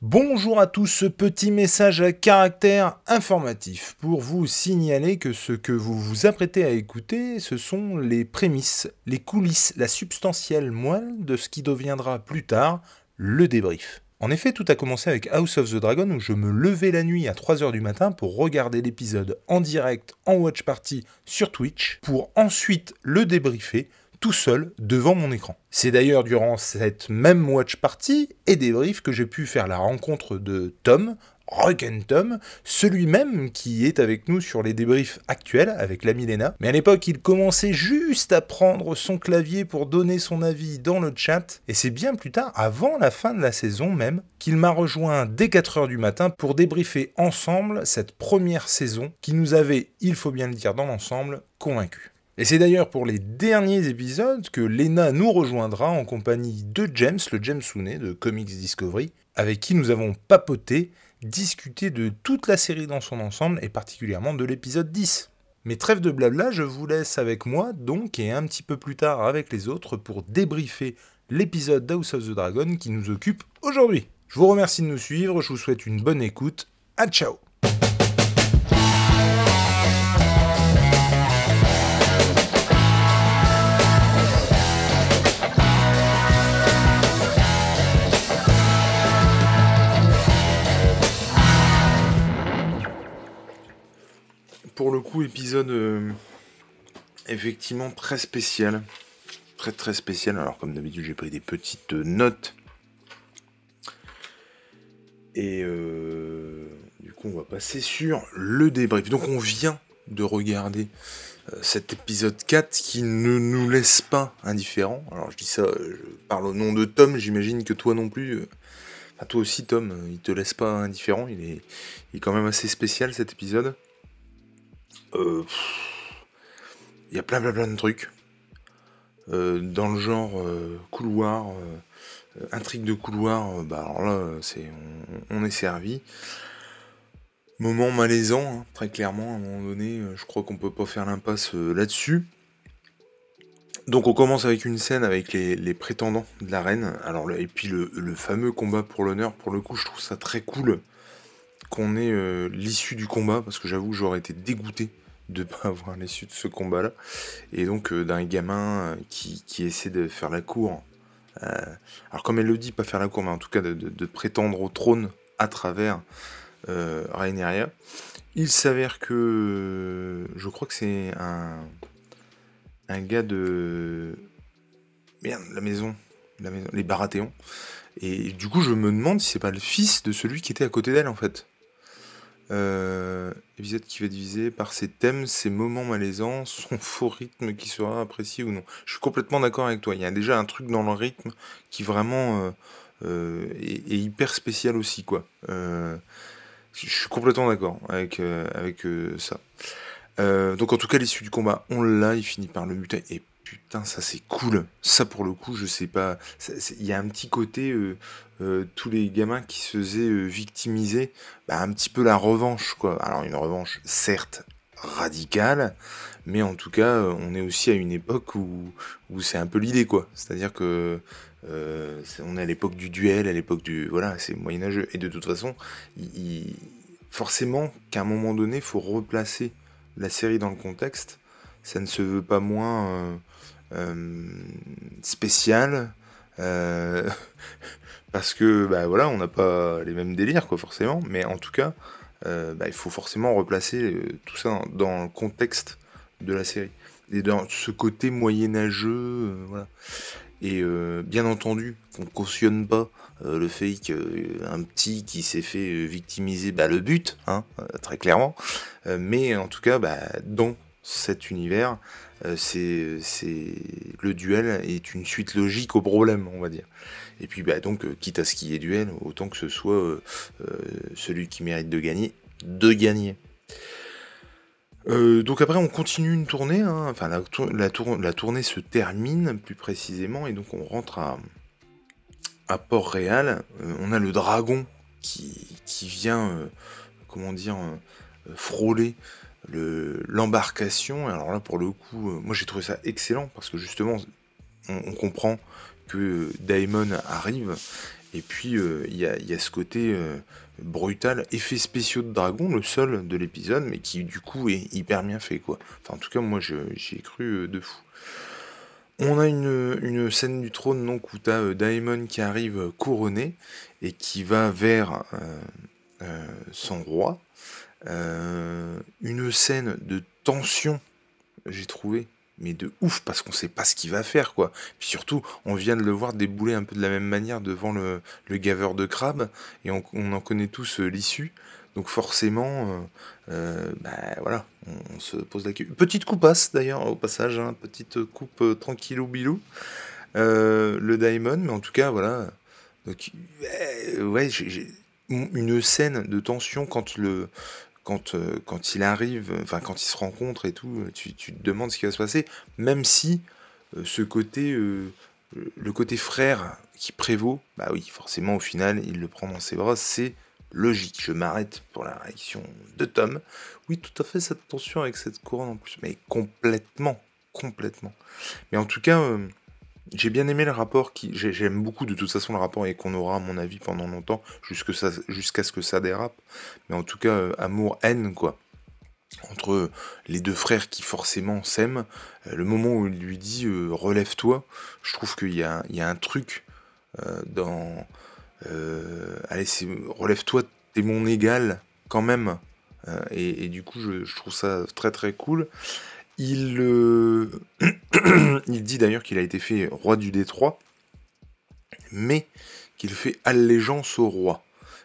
Bonjour à tous, ce petit message à caractère informatif pour vous signaler que ce que vous vous apprêtez à écouter, ce sont les prémices, les coulisses, la substantielle moelle de ce qui deviendra plus tard le débrief. En effet, tout a commencé avec House of the Dragon où je me levais la nuit à 3h du matin pour regarder l'épisode en direct en watch party sur Twitch pour ensuite le débriefer tout seul devant mon écran. C'est d'ailleurs durant cette même watch party et débrief que j'ai pu faire la rencontre de Tom, Rock and Tom, celui-même qui est avec nous sur les débriefs actuels avec la Milena. Mais à l'époque, il commençait juste à prendre son clavier pour donner son avis dans le chat, et c'est bien plus tard, avant la fin de la saison même, qu'il m'a rejoint dès 4h du matin pour débriefer ensemble cette première saison qui nous avait, il faut bien le dire dans l'ensemble, convaincus. Et c'est d'ailleurs pour les derniers épisodes que Lena nous rejoindra en compagnie de James, le James Sounet de Comics Discovery, avec qui nous avons papoté, discuté de toute la série dans son ensemble et particulièrement de l'épisode 10. Mais trêve de blabla, je vous laisse avec moi donc et un petit peu plus tard avec les autres pour débriefer l'épisode d'House of the Dragon qui nous occupe aujourd'hui. Je vous remercie de nous suivre, je vous souhaite une bonne écoute, à ciao pour le coup, épisode euh, effectivement très spécial. Très très spécial. Alors comme d'habitude, j'ai pris des petites notes. Et euh, du coup, on va passer sur le débrief. Donc on vient de regarder euh, cet épisode 4 qui ne nous laisse pas indifférents. Alors je dis ça, je parle au nom de Tom, j'imagine que toi non plus. Enfin, toi aussi Tom, il te laisse pas indifférent, il est, il est quand même assez spécial cet épisode. Euh, il y a plein plein plein de trucs. Euh, dans le genre euh, couloir, intrigue de couloir, bah alors là, c'est, on, est servi. Moment malaisant, hein, très clairement, à un moment donné, je crois qu'on peut pas faire l'impasse là-dessus. Donc on commence avec une scène avec les, prétendants de la reine. Alors et puis le, le fameux combat pour l'honneur. Pour le coup, je trouve ça très cool qu'on ait euh, l'issue du combat, parce que j'avoue j'aurais été dégoûté de pas avoir l'issue de ce combat-là, et donc euh, d'un gamin euh, qui, essaie de faire la cour. alors comme elle le dit, pas faire la cour, mais en tout cas de, prétendre au trône à travers Rhaenyra. Il s'avère que je crois que c'est un, un gars de merde la maison, la maison, les Baratheons. Et du coup, je me demande si c'est pas le fils de celui qui était à côté d'elle en fait. Euh, épisode qui va diviser par ses thèmes, ses moments malaisants, son faux rythme qui sera apprécié ou non. Je suis complètement d'accord avec toi. Il y a déjà un truc dans le rythme qui vraiment euh, euh, est, hyper spécial aussi, quoi. je suis complètement d'accord avec, avec ça. donc en tout cas, l'issue du combat, on l'a, il finit par le buter. Et putain, ça c'est cool. Ça pour le coup, je sais pas. Il y a un petit côté, euh, euh, tous les gamins qui se faisaient euh, victimiser, bah, un petit peu la revanche, quoi. Alors une revanche, certes, radicale, mais en tout cas, on est aussi à une époque où, c'est un peu l'idée, quoi. C'est-à-dire que on est à l'époque du duel, à l'époque du. Voilà, c'est moyenâgeux. Et de toute façon, forcément qu'à un moment donné, il faut replacer la série dans le contexte ça ne se veut pas moins euh, euh, spécial. Euh, parce que bah voilà, on n'a pas les mêmes délires quoi forcément, mais en tout cas, bah, il faut forcément replacer tout ça dans, le contexte de la série et dans ce côté moyenâgeux, voilà. Et bien entendu, on cautionne pas le fait qu'un petit qui s'est fait victimiser, bah, le but, hein, très clairement. mais en tout cas, bah, dans cet univers, euh, c'est le duel est une suite logique au problème, on va dire. Et puis bah, donc, euh, quitte à ce qu'il y ait duel, autant que ce soit euh, celui qui mérite de gagner, de gagner. donc après on continue une tournée, hein. enfin la, la, tournée se termine plus précisément et donc on rentre à, à Port-Réal. on a le dragon qui, qui vient, comment dire, frôler l'embarcation. alors là, pour le coup, euh, moi j'ai trouvé ça excellent parce que justement, on, comprend que Daemon arrive Et puis il y, a, ce côté brutal, effet spéciaux de dragon, le seul de l'épisode, mais qui du coup est hyper bien fait quoi. Enfin en tout cas moi j'y ai cru de fou. On a une, scène du trône donc où tu as Daemon qui arrive couronné et qui va vers son roi. Une scène de tension, j'ai trouvé, mais de ouf, parce qu'on sait pas ce qu'il va faire, quoi. Puis surtout, on vient de le voir débouler un peu de la même manière devant le, gaveur de crabe, et on, en connaît tous euh, l'issue. Donc forcément, euh, euh, bah, voilà, on, se pose la question. Petite coupasse d'ailleurs, au passage, hein, petite coupe tranquillou bilou. le Diamond, mais en tout cas, voilà. Donc, ouais, une scène de tension quand le, quand, euh, quand il arrive, enfin quand ils se rencontrent et tout, tu, tu, te demandes ce qui va se passer, même si euh, ce côté, euh, le côté frère qui prévaut, bah oui, forcément au final, il le prend dans ses bras, c'est logique. Je m'arrête pour la réaction de Tom. Oui, tout à fait cette tension avec cette couronne en plus, mais complètement, complètement. Mais en tout cas, j'ai bien aimé le rapport qui. J'aime beaucoup de toute façon le rapport et qu'on aura, à mon avis, pendant longtemps, jusqu'à ce que ça dérape. Mais en tout cas, euh, amour-haine, quoi. Entre les deux frères qui forcément s'aiment, euh, le moment où il lui dit euh, relève-toi, je trouve qu'il y, a, un truc dans. allez, relève-toi, t'es mon égal quand même. Et, du coup, je, trouve ça très très cool. Il, euh, il dit d'ailleurs qu'il a été fait roi du Détroit, mais qu'il fait allégeance au roi.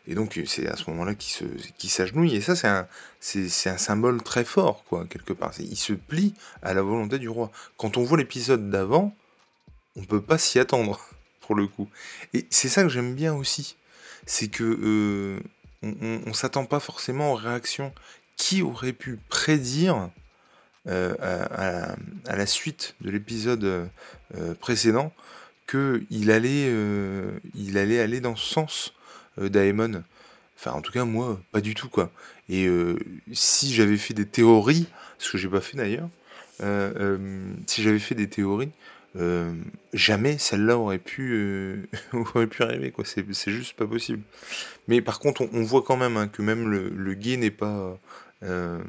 Et donc c'est à ce moment-là qu'il s'agenouille. Et ça, c'est un, c'est, un symbole très fort, quoi, quelque part. Il se plie à la volonté du roi. Quand on voit l'épisode d'avant, on ne peut pas s'y attendre, pour le coup. Et c'est ça que j'aime bien aussi. C'est que euh, on ne s'attend pas forcément aux réactions. Qui aurait pu prédire euh, à, la suite de l'épisode euh, précédent qu'il allait, euh, il allait aller dans ce sens d'Aemon. Enfin, en tout cas, moi, pas du tout, quoi. Et si j'avais fait des théories, ce que j'ai pas fait d'ailleurs, si j'avais fait des théories, jamais celle-là aurait pu aurait pu arriver quoi c'est juste pas possible mais par contre on, voit quand même hein, que même le, le n'est pas euh,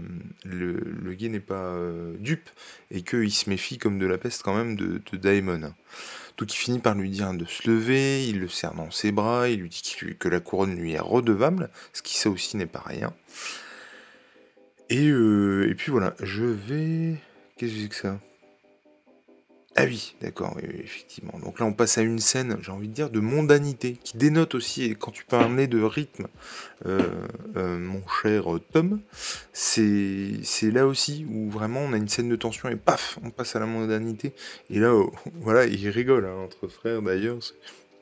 le, le gay n'est pas euh, dupe et qu'il se méfie comme de la peste quand même de, Daemon. Donc il finit par lui dire de se lever, il le serre dans ses bras, il lui dit que la couronne lui est redevable, ce qui ça aussi n'est pas rien. Et, euh, et puis voilà, je vais... Qu'est-ce que c'est que ça? Ah oui, d'accord, effectivement. Donc là, on passe à une scène, j'ai envie de dire, de mondanité, qui dénote aussi, et quand tu parlais de rythme, euh, euh, mon cher Tom, c'est là aussi où vraiment on a une scène de tension et paf, on passe à la mondanité. Et là, oh, voilà, il rigole, hein, entre frères d'ailleurs, c'est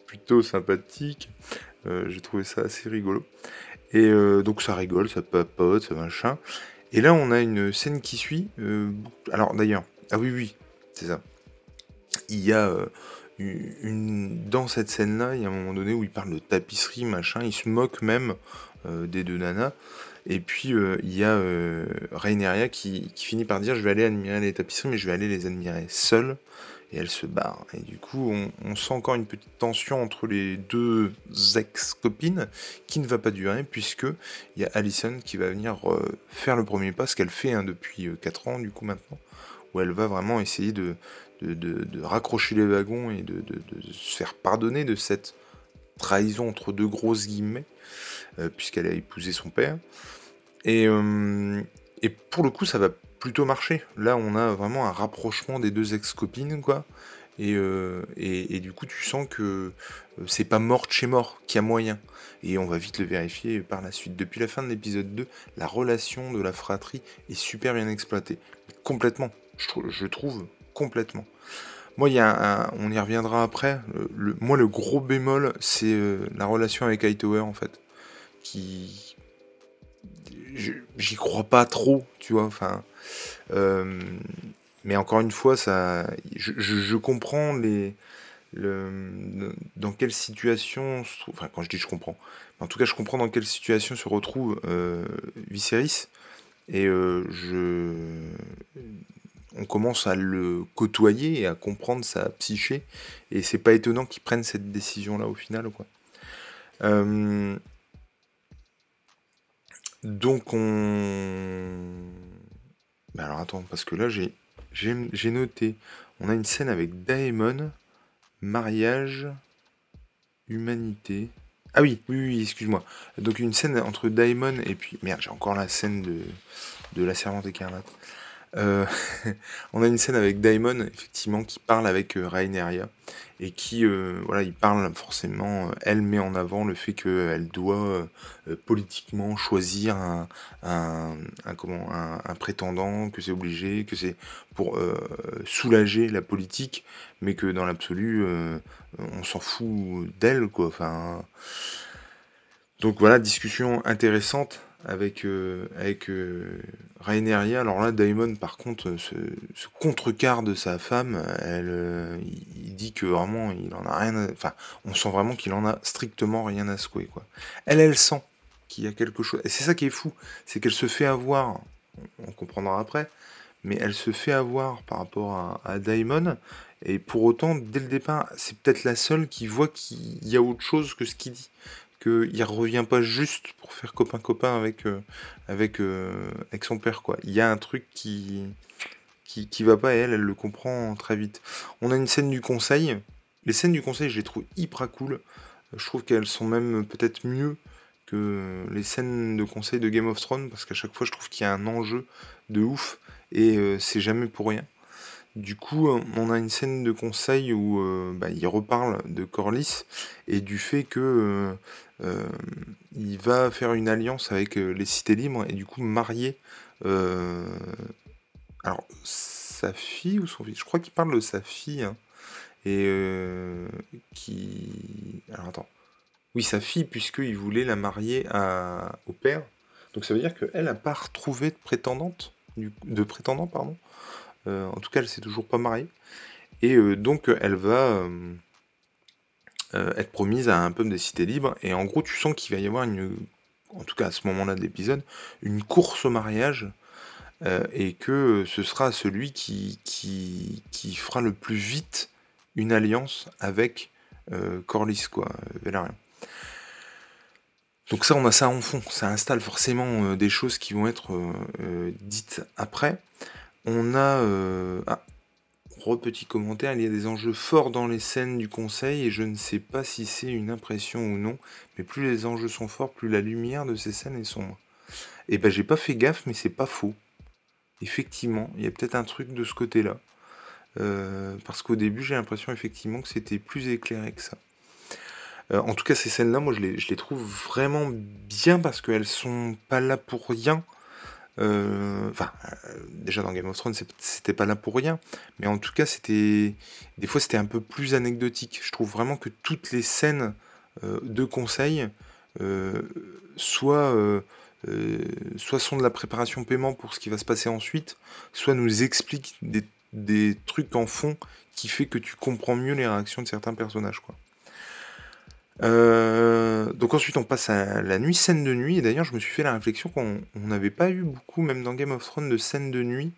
plutôt sympathique. Euh, j'ai trouvé ça assez rigolo. Et donc ça rigole, ça papote, ça machin. Et là, on a une scène qui suit. alors d'ailleurs, ah oui, oui, c'est ça il y a euh, une, dans cette scène-là, il y a un moment donné où il parle de tapisserie, machin, il se moque même euh, des deux nanas. Et puis euh, il y a Raineria qui, finit par dire je vais aller admirer les tapisseries, mais je vais aller les admirer seule. Et elle se barre. Et du coup, on, sent encore une petite tension entre les deux ex-copines qui ne va pas durer, puisque il y a Alison qui va venir faire le premier pas, ce qu'elle fait hein, depuis 4 ans, du coup, maintenant, où elle va vraiment essayer de, de, raccrocher les wagons et de, se faire pardonner de cette trahison entre deux grosses guillemets, euh, puisqu'elle a épousé son père. Et, euh, et, pour le coup, ça va plutôt marcher. Là, on a vraiment un rapprochement des deux ex-copines, quoi. Et, euh, et, du coup, tu sens que c'est pas mort chez mort, qu'il y a moyen. Et on va vite le vérifier par la suite. Depuis la fin de l'épisode 2, la relation de la fratrie est super bien exploitée. Complètement, je trouve complètement. Moi, il y a on y reviendra après. Moi, le gros bémol, c'est euh, la relation avec Hightower, en fait. Qui. J'y crois pas trop, tu vois. Enfin. Euh, mais encore une fois, ça. Je, comprends les. Le, dans quelle situation. Enfin, quand je dis je comprends. En tout cas, je comprends dans quelle situation se retrouve euh, Viserys. Et euh, je on commence à le côtoyer et à comprendre sa psyché. Et c'est pas étonnant qu'il prenne cette décision-là au final. Euh, donc on... Alors attends, parce que là j'ai, j'ai, noté, on a une scène avec Daemon, mariage, humanité. Ah oui, oui, oui, excuse-moi. Donc une scène entre Daemon et puis... Merde, j'ai encore la scène de, de la servante écarlate. Euh, on a une scène avec Daimon, effectivement, qui parle avec euh, Rhaenyra et qui, euh, voilà, il parle forcément, elle met en avant le fait qu'elle doit politiquement choisir un, un, comment, un, prétendant, que c'est obligé, que c'est pour soulager la politique, mais que dans l'absolu, on s'en fout d'elle, quoi. Enfin, donc voilà, discussion intéressante avec, euh, avec euh, Alors là, Daemon, par contre, ce, ce contrequart de sa femme, elle, euh, il, dit que vraiment, il en a rien Enfin, on sent vraiment qu'il en a strictement rien à secouer, quoi. Elle, elle sent qu'il y a quelque chose. Et c'est ça qui est fou, c'est qu'elle se fait avoir, on comprendra après, mais elle se fait avoir par rapport à, à Daemon, et pour autant, dès le départ, c'est peut-être la seule qui voit qu'il y a autre chose que ce qu'il dit qu'il revient pas juste pour faire copain-copain avec, euh, avec, euh, avec son père. quoi. Il y a un truc qui, qui, qui va pas et elle, elle le comprend très vite. On a une scène du conseil. Les scènes du conseil, je les trouve hyper cool. Je trouve qu'elles sont même peut-être mieux que les scènes de conseil de Game of Thrones parce qu'à chaque fois, je trouve qu'il y a un enjeu de ouf et euh, c'est jamais pour rien. Du coup, on a une scène de conseil où bah, il reparle de Corlys et du fait que euh, il va faire une alliance avec euh, les cités libres et du coup marier. Euh, alors, sa fille ou son fils? Je crois qu'il parle de sa fille. Hein, et qui. Alors attends. Oui, sa fille, puisqu'il voulait la marier au père. Donc ça veut dire qu'elle n'a pas retrouvé de prétendante, de prétendant, pardon. En tout cas, elle s'est toujours pas mariée. Et donc, elle va, euh, être promise à un peuple des cités libres. Et en gros, tu sens qu'il va y avoir une, en tout cas à ce moment-là de l'épisode, une course au mariage. Euh, et que ce sera celui qui, fera le plus vite une alliance avec euh, Corlys, quoi, Velaryon. Donc ça, on a ça en fond. Ça installe forcément des choses qui vont être dites après. On a... Ah, petit commentaire, il y a des enjeux forts dans les scènes du conseil et je ne sais pas si c'est une impression ou non, mais plus les enjeux sont forts, plus la lumière de ces scènes est sombre. Et eh ben j'ai pas fait gaffe, mais c'est pas faux. Effectivement, il y a peut-être un truc de ce côté-là. Euh, parce qu'au début, j'ai l'impression effectivement que c'était plus éclairé que ça. Euh, en tout cas, ces scènes-là, moi, je les, je les, trouve vraiment bien parce qu'elles sont pas là pour rien. Euh, enfin, euh, déjà dans Game of Thrones, c'était pas là pour rien, mais en tout cas, c'était des fois c'était un peu plus anecdotique. Je trouve vraiment que toutes les scènes euh, de conseil, soit soit sont de la préparation paiement pour ce qui va se passer ensuite, soit nous expliquent des, trucs en fond qui fait que tu comprends mieux les réactions de certains personnages, quoi. Euh, donc ensuite on passe à la nuit, scène de nuit, et d'ailleurs je me suis fait la réflexion qu'on n'avait pas eu beaucoup, même dans Game of Thrones, de scènes de nuit,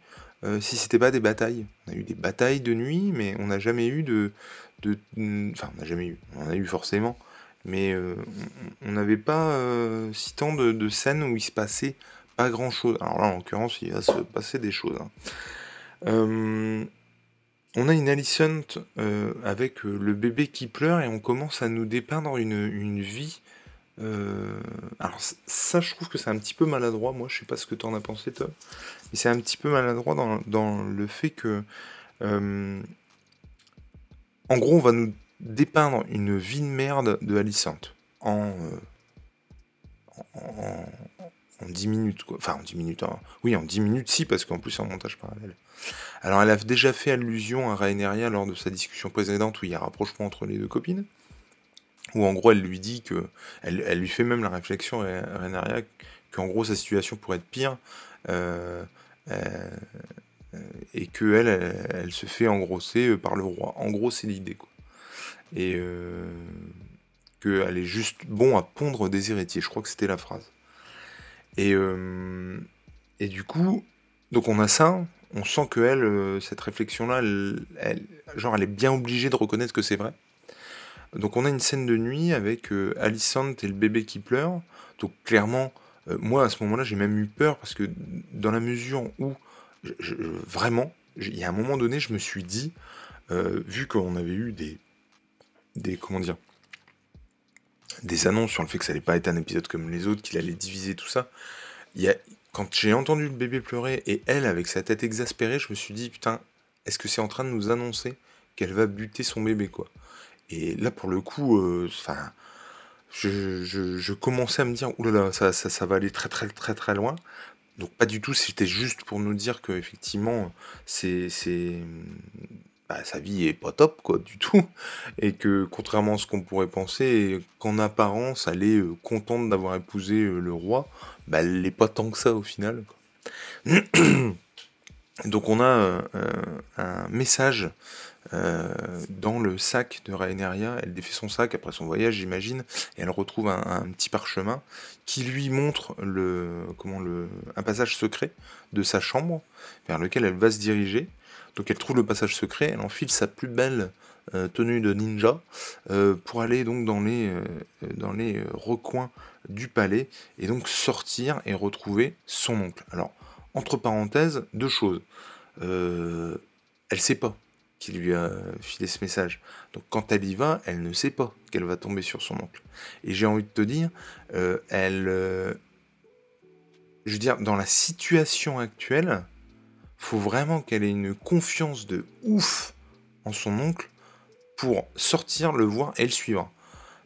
euh, si c'était pas des batailles. On a eu des batailles de nuit, mais on n'a jamais eu de. Enfin, on n'a jamais eu, on en a eu forcément, mais euh, on n'avait pas si tant de, scènes où il se passait pas grand chose. Alors là en l'occurrence il va se passer des choses. Hein. On a une Alicent euh, avec euh, le bébé qui pleure et on commence à nous dépeindre une, vie. Euh, alors ça, je trouve que c'est un petit peu maladroit. Moi, je sais pas ce que tu en as pensé, toi. Mais c'est un petit peu maladroit dans, le fait que... en gros, on va nous dépeindre une vie de merde de Alicent en, en, 10 minutes. Quoi. Enfin, en 10 minutes. Hein. Oui, en 10 minutes, si, parce qu'en plus, en montage parallèle. Alors elle a déjà fait allusion à Rhaenyra lors de sa discussion précédente où il y a rapprochement entre les deux copines. Où en gros elle lui dit que. Elle, lui fait même la réflexion Rhaenyra qu'en gros sa situation pourrait être pire. Euh, euh, et qu'elle, elle, se fait engrosser par le roi. En gros, c'est l'idée, quoi. Et euh, qu'elle est juste bon à pondre des héritiers. Je crois que c'était la phrase. Et, et du coup, donc on a ça, on sent que elle, euh, cette réflexion-là, elle, genre, elle est bien obligée de reconnaître que c'est vrai. Donc on a une scène de nuit avec euh, et le bébé qui pleure. Donc clairement, euh, moi à ce moment-là, j'ai même eu peur parce que dans la mesure où vraiment, il y a un moment donné, je me suis dit, euh, vu qu'on avait eu des, des comment dire, des annonces sur le fait que ça allait pas être un épisode comme les autres, qu'il allait diviser tout ça. Il y a, quand j'ai entendu le bébé pleurer et elle avec sa tête exaspérée, je me suis dit putain, est-ce que c'est en train de nous annoncer qu'elle va buter son bébé quoi? Et là pour le coup, euh, enfin, je, commençais à me dire oulala, ça, ça, ça va aller très très très très loin. Donc pas du tout, c'était juste pour nous dire que effectivement c'est bah, sa vie est pas top, quoi, du tout. Et que, contrairement à ce qu'on pourrait penser, qu'en apparence, elle est euh, contente d'avoir épousé euh, le roi, bah, elle n'est pas tant que ça au final. Donc on a euh, un message dans le sac de Rhaenyra. Elle défait son sac après son voyage, j'imagine, et elle retrouve un, petit parchemin qui lui montre le, comment le, un passage secret de sa chambre vers lequel elle va se diriger. Donc elle trouve le passage secret, elle enfile sa plus belle euh, tenue de ninja euh, pour aller donc dans les, euh, recoins du palais et donc sortir et retrouver son oncle. Alors, entre parenthèses, deux choses. elle sait pas qu'il lui a filé ce message. Donc quand elle y va, elle ne sait pas qu'elle va tomber sur son oncle. Et j'ai envie de te dire, elle... je veux dire, dans la situation actuelle, faut vraiment qu'elle ait une confiance de ouf en son oncle pour sortir, le voir et le suivre.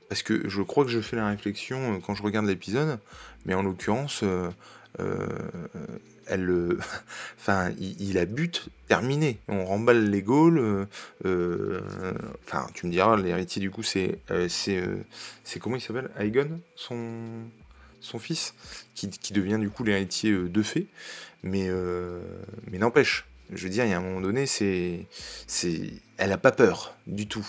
Parce que je crois que je fais la réflexion euh, quand je regarde l'épisode, mais en l'occurrence, euh, euh, elle, enfin, il, a but terminé. On remballe les Gaules. enfin, tu me diras, l'héritier du coup, c'est, c'est, c'est comment il s'appelle? Aegon, son, son fils, qui, qui devient du coup l'héritier de Fée. Mais, euh, mais n'empêche, je veux dire, il y a un moment donné, c'est, c'est, elle n'a pas peur du tout.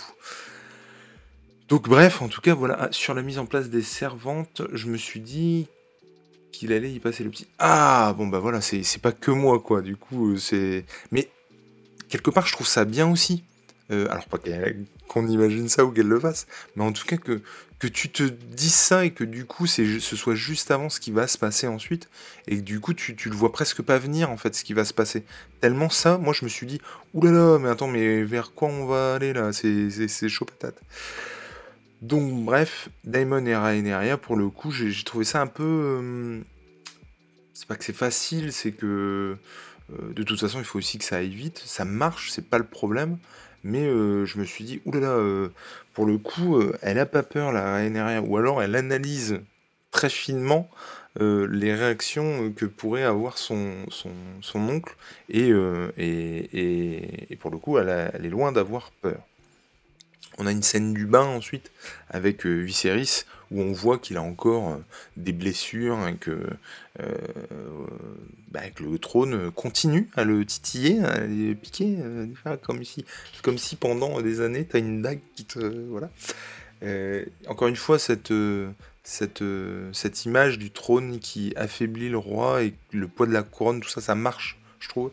Donc bref, en tout cas, voilà, ah, sur la mise en place des servantes, je me suis dit qu'il allait y passer le petit. Ah bon bah voilà, c'est, c'est pas que moi quoi. Du coup, euh, c'est. Mais quelque part, je trouve ça bien aussi. Euh, alors pas qu'on imagine ça ou qu'elle le fasse, mais en tout cas que, que tu te dises ça et que du coup c'est, ce soit juste avant ce qui va se passer ensuite, et que du coup tu, le vois presque pas venir en fait ce qui va se passer. Tellement ça, moi je me suis dit, oulala, mais attends, mais vers quoi on va aller là? C'est, chaud patate. Donc bref, Daimon et Rhaenyra, pour le coup, j'ai, trouvé ça un peu... Euh, c'est pas que c'est facile, c'est que... Euh, de toute façon, il faut aussi que ça aille vite. Ça marche, c'est pas le problème. Mais euh, je me suis dit, oulala, le coup, euh, elle a pas peur, la NRA, ou alors elle analyse très finement les réactions que pourrait avoir son, oncle, et, pour le coup, elle, elle est loin d'avoir peur. On a une scène du bain ensuite avec Viserys où on voit qu'il a encore des blessures que bah, que le trône continue à le titiller, à le piquer, euh, comme, si, pendant des années, tu as une dague qui te... Voilà. Euh, encore une fois, cette, cette, cette image du trône qui affaiblit le roi et le poids de la couronne, tout ça, ça marche, trouve.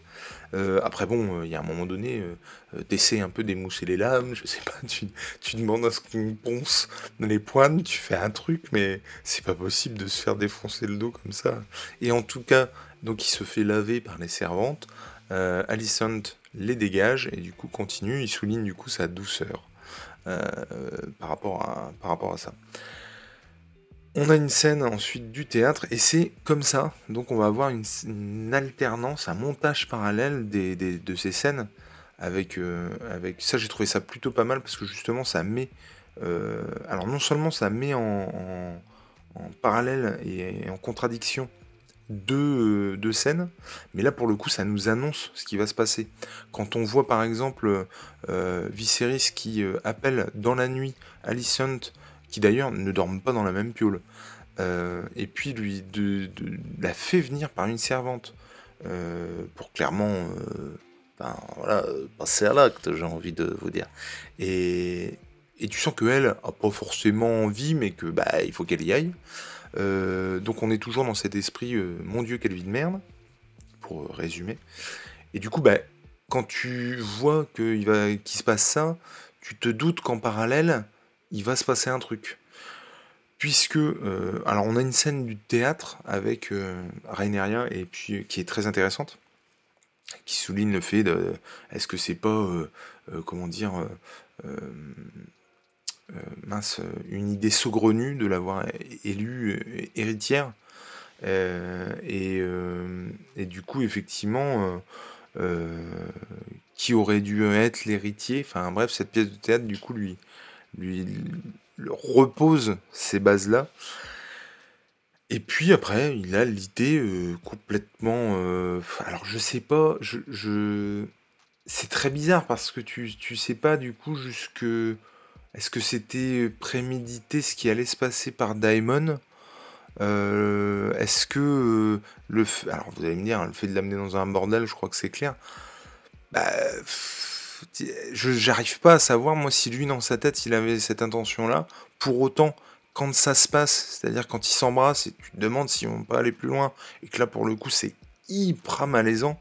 Euh, après, bon, il y a un moment donné, euh, t'essaies un peu d'émousser les lames, je sais pas, tu, demandes à ce qu'on ponce les poignes, tu fais un truc, mais c'est pas possible de se faire défoncer le dos comme ça. Et en tout cas, donc il se fait laver par les servantes. Euh, Alicent les dégage et du coup continue. Il souligne du coup sa douceur euh, par, rapport par rapport à ça. On a une scène ensuite du théâtre et c'est comme ça. Donc on va avoir une, alternance, un montage parallèle de ces scènes. Avec, euh, avec ça, j'ai trouvé ça plutôt pas mal parce que justement ça met. alors non seulement ça met en, parallèle et en contradiction deux, euh, deux, scènes, mais là pour le coup ça nous annonce ce qui va se passer. Quand on voit par exemple euh, Viserys qui euh, appelle dans la nuit Alicent, qui d'ailleurs ne dorment pas dans la même piole, euh, et puis lui de, la fait venir par une servante pour clairement ben, voilà, passer à l'acte, j'ai envie de vous dire. Et, tu sens qu'elle a pas forcément envie, mais que bah il faut qu'elle y aille. Euh, donc on est toujours dans cet esprit, euh, mon Dieu, quelle vie de merde, pour euh, résumer. Et du coup, bah, quand tu vois qu'il se passe ça, tu te doutes qu'en parallèle, il va se passer un truc. Puisque, euh, alors on a une scène du théâtre avec euh, Raineria et puis qui est très intéressante, qui souligne le fait de, est-ce que c'est pas, euh, comment dire, mince, une idée saugrenue de l'avoir élue héritière et, et, du coup, effectivement, qui aurait dû être l'héritier? Enfin bref, cette pièce de théâtre, du coup, lui, lui repose ces bases-là. Et puis après, il a l'idée euh, complètement. Euh, alors je sais pas, je, c'est très bizarre parce que tu, tu sais pas du coup jusque. Est-ce que c'était prémédité ce qui allait se passer par Daimon euh, Est-ce que le alors vous allez me dire, le fait de l'amener dans un bordel, je crois que c'est clair. Bah, je j'arrive pas à savoir moi si lui dans sa tête il avait cette intention là. Pour autant, quand ça se passe, c'est-à-dire quand ils s'embrassent et tu te demandes si on peut aller plus loin, et que là pour le coup c'est hyper malaisant,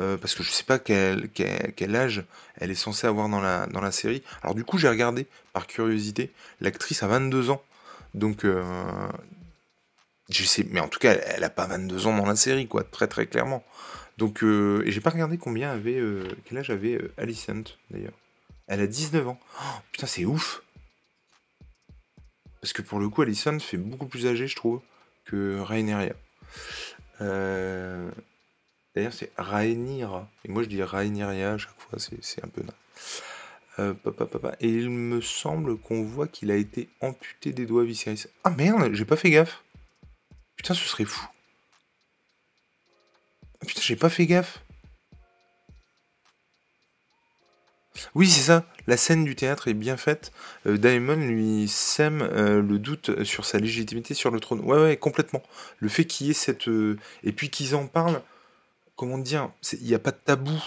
euh, parce que je sais pas quel, quel, âge elle est censée avoir dans la, dans la série. Alors du coup j'ai regardé par curiosité, l'actrice a 22 ans, donc euh, je sais, mais en tout cas elle, elle, a pas 22 ans dans la série quoi, très très clairement. Donc, euh, et j'ai pas regardé combien avait, euh, quel âge avait euh, Alicent d'ailleurs. Elle a 19 ans. Oh, putain, c'est ouf. Parce que pour le coup, Alicent fait beaucoup plus âgé, je trouve, que Raineria. D'ailleurs, c'est Rhaenyra. Et moi, je dis Rhaenyra à chaque fois, c'est un peu euh, papa, papa. Et il me semble qu'on voit qu'il a été amputé des doigts Viserys. Ah merde, j'ai pas fait gaffe. Putain, ce serait fou. Putain, j'ai pas fait gaffe. Oui, c'est ça. La scène du théâtre est bien faite. Euh, Daemon lui sème euh, le doute sur sa légitimité sur le trône. Ouais, ouais, complètement. Le fait qu'il y ait cette. Euh, et puis qu'ils en parlent. Comment dire Il n'y a pas de tabou.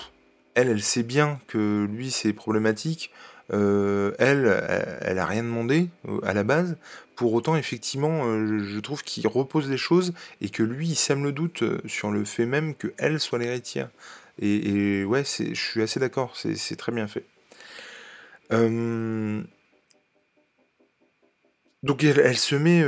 Elle, elle sait bien que lui, c'est problématique. Euh, elle, elle a rien demandé euh, à la base. Pour autant, effectivement, euh, je trouve qu'il repose les choses et que lui, il sème le doute sur le fait même que elle soit l'héritière. Et, ouais, je suis assez d'accord, c'est très bien fait. Donc elle, se met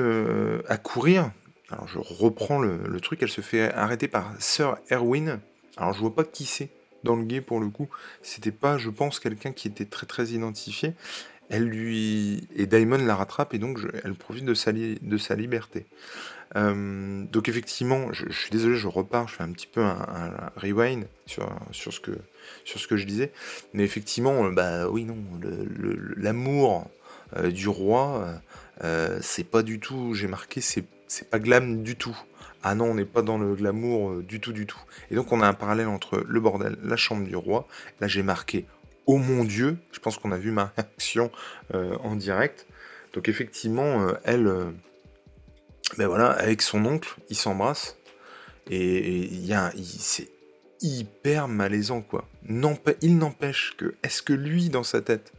à courir. Alors je reprends le, le, truc, elle se fait arrêter par Sir Erwin. Alors je vois pas qui c'est dans le guet pour le coup. C'était pas, je pense, quelqu'un qui était très très identifié. Elle lui et Daimon la rattrape et donc elle profite de sa, liberté. Euh, donc effectivement, je, suis désolé, je repars, je fais un petit peu un, rewind sur, sur, ce que, sur ce que je disais. Mais effectivement, euh, bah oui, non, l'amour euh, du roi, c'est pas du tout, j'ai marqué, c'est pas glam du tout. Ah non, on n'est pas dans le glamour euh, du tout, du tout. Et donc on a un parallèle entre le bordel, la chambre du roi. Là j'ai marqué Oh mon Dieu, je pense qu'on a vu ma réaction euh, en direct. Donc effectivement, euh, elle, ben voilà, avec son oncle, ils s'embrassent. Et il y a, c'est hyper malaisant quoi. il n'empêche que, est-ce que lui dans sa tête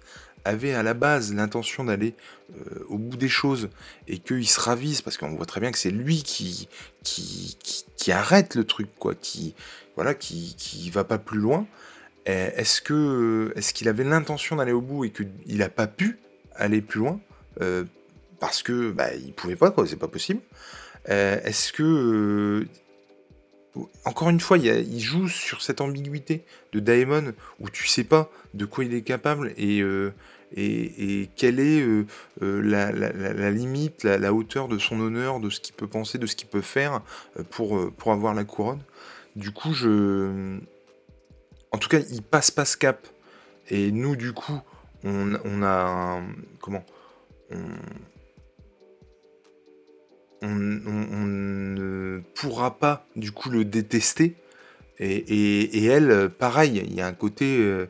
avait à la base l'intention d'aller euh, au bout des choses et qu'il se ravise parce qu'on voit très bien que c'est lui qui qui, qui, arrête le truc quoi, qui voilà, qui, qui va pas plus loin. Eh, est-ce que est-ce qu'il avait l'intention d'aller au bout et qu'il n'a pas pu aller plus loin euh, parce que bah, il pouvait pas quoi, c'est pas possible. Eh, est-ce que euh, encore une fois, il, joue sur cette ambiguïté de Daemon où tu sais pas de quoi il est capable et, et, quelle est euh, euh, la, limite, la, hauteur de son honneur, de ce qu'il peut penser, de ce qu'il peut faire pour, pour avoir la couronne? Du coup, je. En tout cas, il passe pas ce cap. Et nous, du coup, on, a. comment? On, ne pourra pas du coup le détester. Et, elle, pareil, il y a un côté... Euh,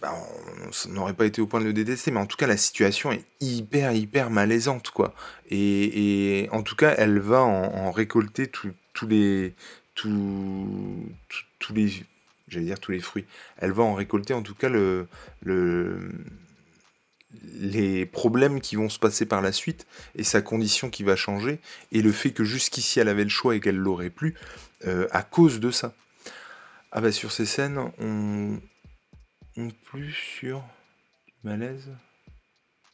bah, on n'aurait pas été au point de le détester, mais en tout cas la situation est hyper hyper malaisante quoi. Et, en tout cas elle va en, récolter tous les tous les j'allais dire tous les fruits. Elle va en récolter en tout cas le, le les problèmes qui vont se passer par la suite et sa condition qui va changer et le fait que jusqu'ici elle avait le choix et qu'elle l'aurait plus euh, à cause de ça. Ah bah sur ces scènes, on, plus sur du malaise.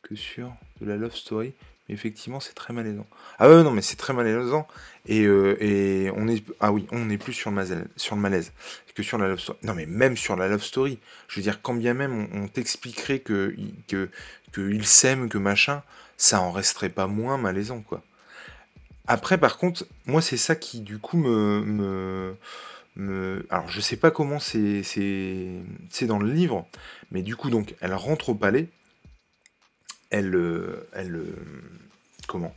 que sur de la love story. Mais effectivement, c'est très malaisant. Ah ouais, non, mais c'est très malaisant. Et, euh, et, on est. Ah oui, on n'est plus sur le, malaise, sur le malaise que sur la love story. Non, mais même sur la love story. Je veux dire, quand bien même on, t'expliquerait que, que, que que machin, ça en resterait pas moins malaisant, quoi. Après, par contre, moi, c'est ça qui, du coup, me, me, Alors, je sais pas comment c'est dans le livre, mais du coup, donc, elle rentre au palais, elle... Euh, elle euh, comment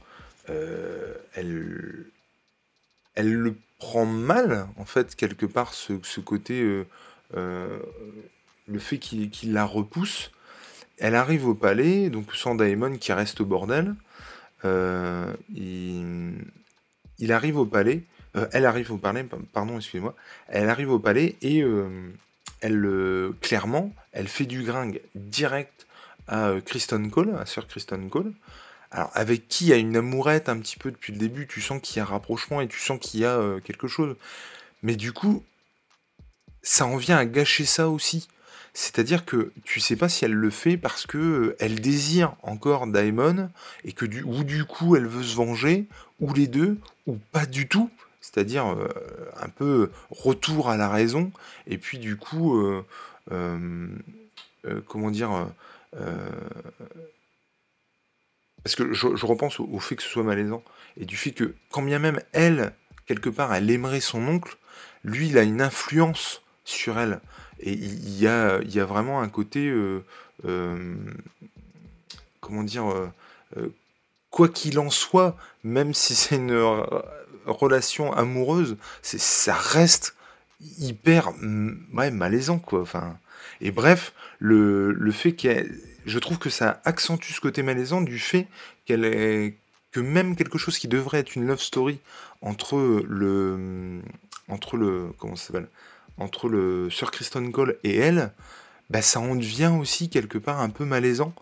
euh, elle... Elle le prend mal, en fait, quelque part, ce, côté... le fait qu'il la repousse. Elle arrive au palais, donc sans Daemon qui reste au bordel. Il, arrive au palais, euh, elle arrive au palais, pardon, excusez-moi, elle arrive au palais et euh, elle, clairement, elle fait du gringue direct à Kristen Cole, à Sir Kristen Cole. Alors, avec qui il y a une amourette un petit peu depuis le début, tu sens qu'il y a rapprochement et tu sens qu'il y a quelque chose. Mais du coup, ça en vient à gâcher ça aussi. C'est-à-dire que tu sais pas si elle le fait parce que euh, elle désire encore Daemon et que ou du coup elle veut se venger ou les deux ou pas du tout. C'est-à-dire euh, un peu retour à la raison et puis du coup euh, comment dire parce que je, repense au, fait que ce soit malaisant et du fait que quand bien même elle quelque part elle aimerait son oncle, lui il a une influence sur elle. Et il y a, il y a vraiment un côté, euh, euh, comment dire, euh, quoi qu'il en soit, même si c'est une relation amoureuse, ça reste hyper ouais, malaisant quoi. Enfin, et bref, le, fait qu'elle, je trouve que ça accentue ce côté malaisant du fait qu'elle est que même quelque chose qui devrait être une love story entre le entre le comment ça s'appelle entre le Sir Kristen Cole et elle, bah, ça en devient aussi quelque part un peu malaisant.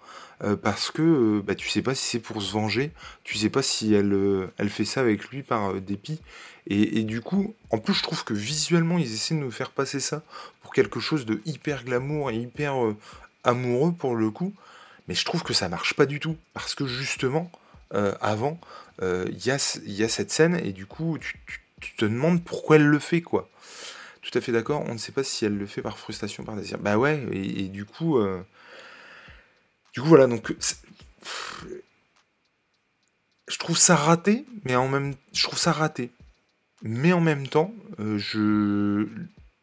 Euh, parce que euh, bah, tu sais pas si c'est pour se venger, tu sais pas si elle, euh, elle fait ça avec lui par dépit. Et, du coup, en plus, je trouve que visuellement, ils essaient de nous faire passer ça pour quelque chose de hyper glamour et hyper amoureux pour le coup. Mais je trouve que ça marche pas du tout. Parce que justement, avant, il y a, y, a, cette scène et du coup, tu, tu, te demandes pourquoi elle le fait, quoi tout à fait d'accord. On ne sait pas si elle le fait par frustration, par désir. Bah ouais, et, du coup. Du coup, voilà, donc. Je trouve ça raté, mais en même. Temps, euh, je.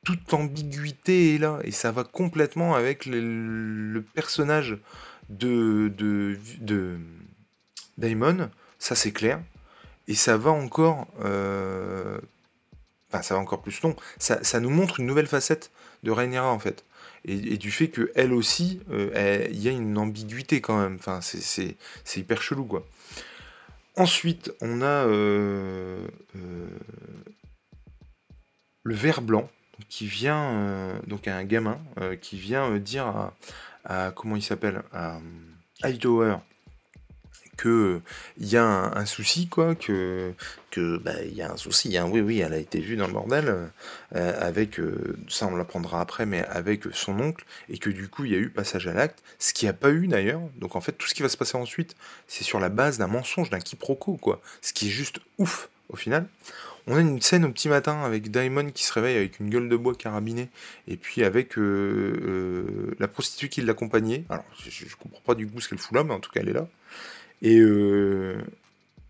Toute ambiguïté est là, et ça va complètement avec le, personnage de, de, de Daimon, ça c'est clair. Et ça va encore euh, enfin ça va encore plus long, ça, ça, nous montre une nouvelle facette de Rhaenyra en fait. Et, du fait que elle aussi, euh, il y a une ambiguïté quand même. Enfin, c'est hyper chelou quoi. Ensuite, on a euh, euh, le ver blanc qui vient, donc un gamin qui vient dire à, comment il s'appelle, à Hightower, que il y a un, souci quoi que que bah il y a un souci hein. oui oui elle a été vue dans le bordel euh, avec euh, ça on l'apprendra après mais avec son oncle et que du coup il y a eu passage à l'acte ce qui a pas eu d'ailleurs donc en fait tout ce qui va se passer ensuite c'est sur la base d'un mensonge d'un quiproquo quoi ce qui est juste ouf au final on a une scène au petit matin avec Daimon qui se réveille avec une gueule de bois carabinée et puis avec euh, la prostituée qui l'accompagnait. Alors, je, je, comprends pas du coup ce qu'elle fout là, mais en tout cas, elle est là. Euh,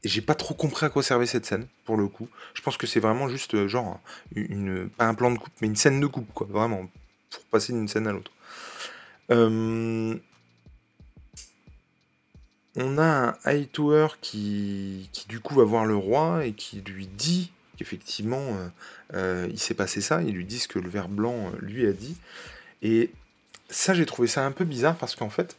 et, j'ai pas trop compris à quoi servait cette scène, pour le coup. Je pense que c'est vraiment juste, euh, genre, pas un plan de coupe, mais une scène de coupe, quoi, vraiment, pour passer d'une scène à l'autre. Euh, on a un Hightower qui, qui, du coup, va voir le roi et qui lui dit qu'effectivement, il s'est passé ça. Ils lui disent que le ver blanc lui a dit. Et ça, j'ai trouvé ça un peu bizarre parce qu'en fait,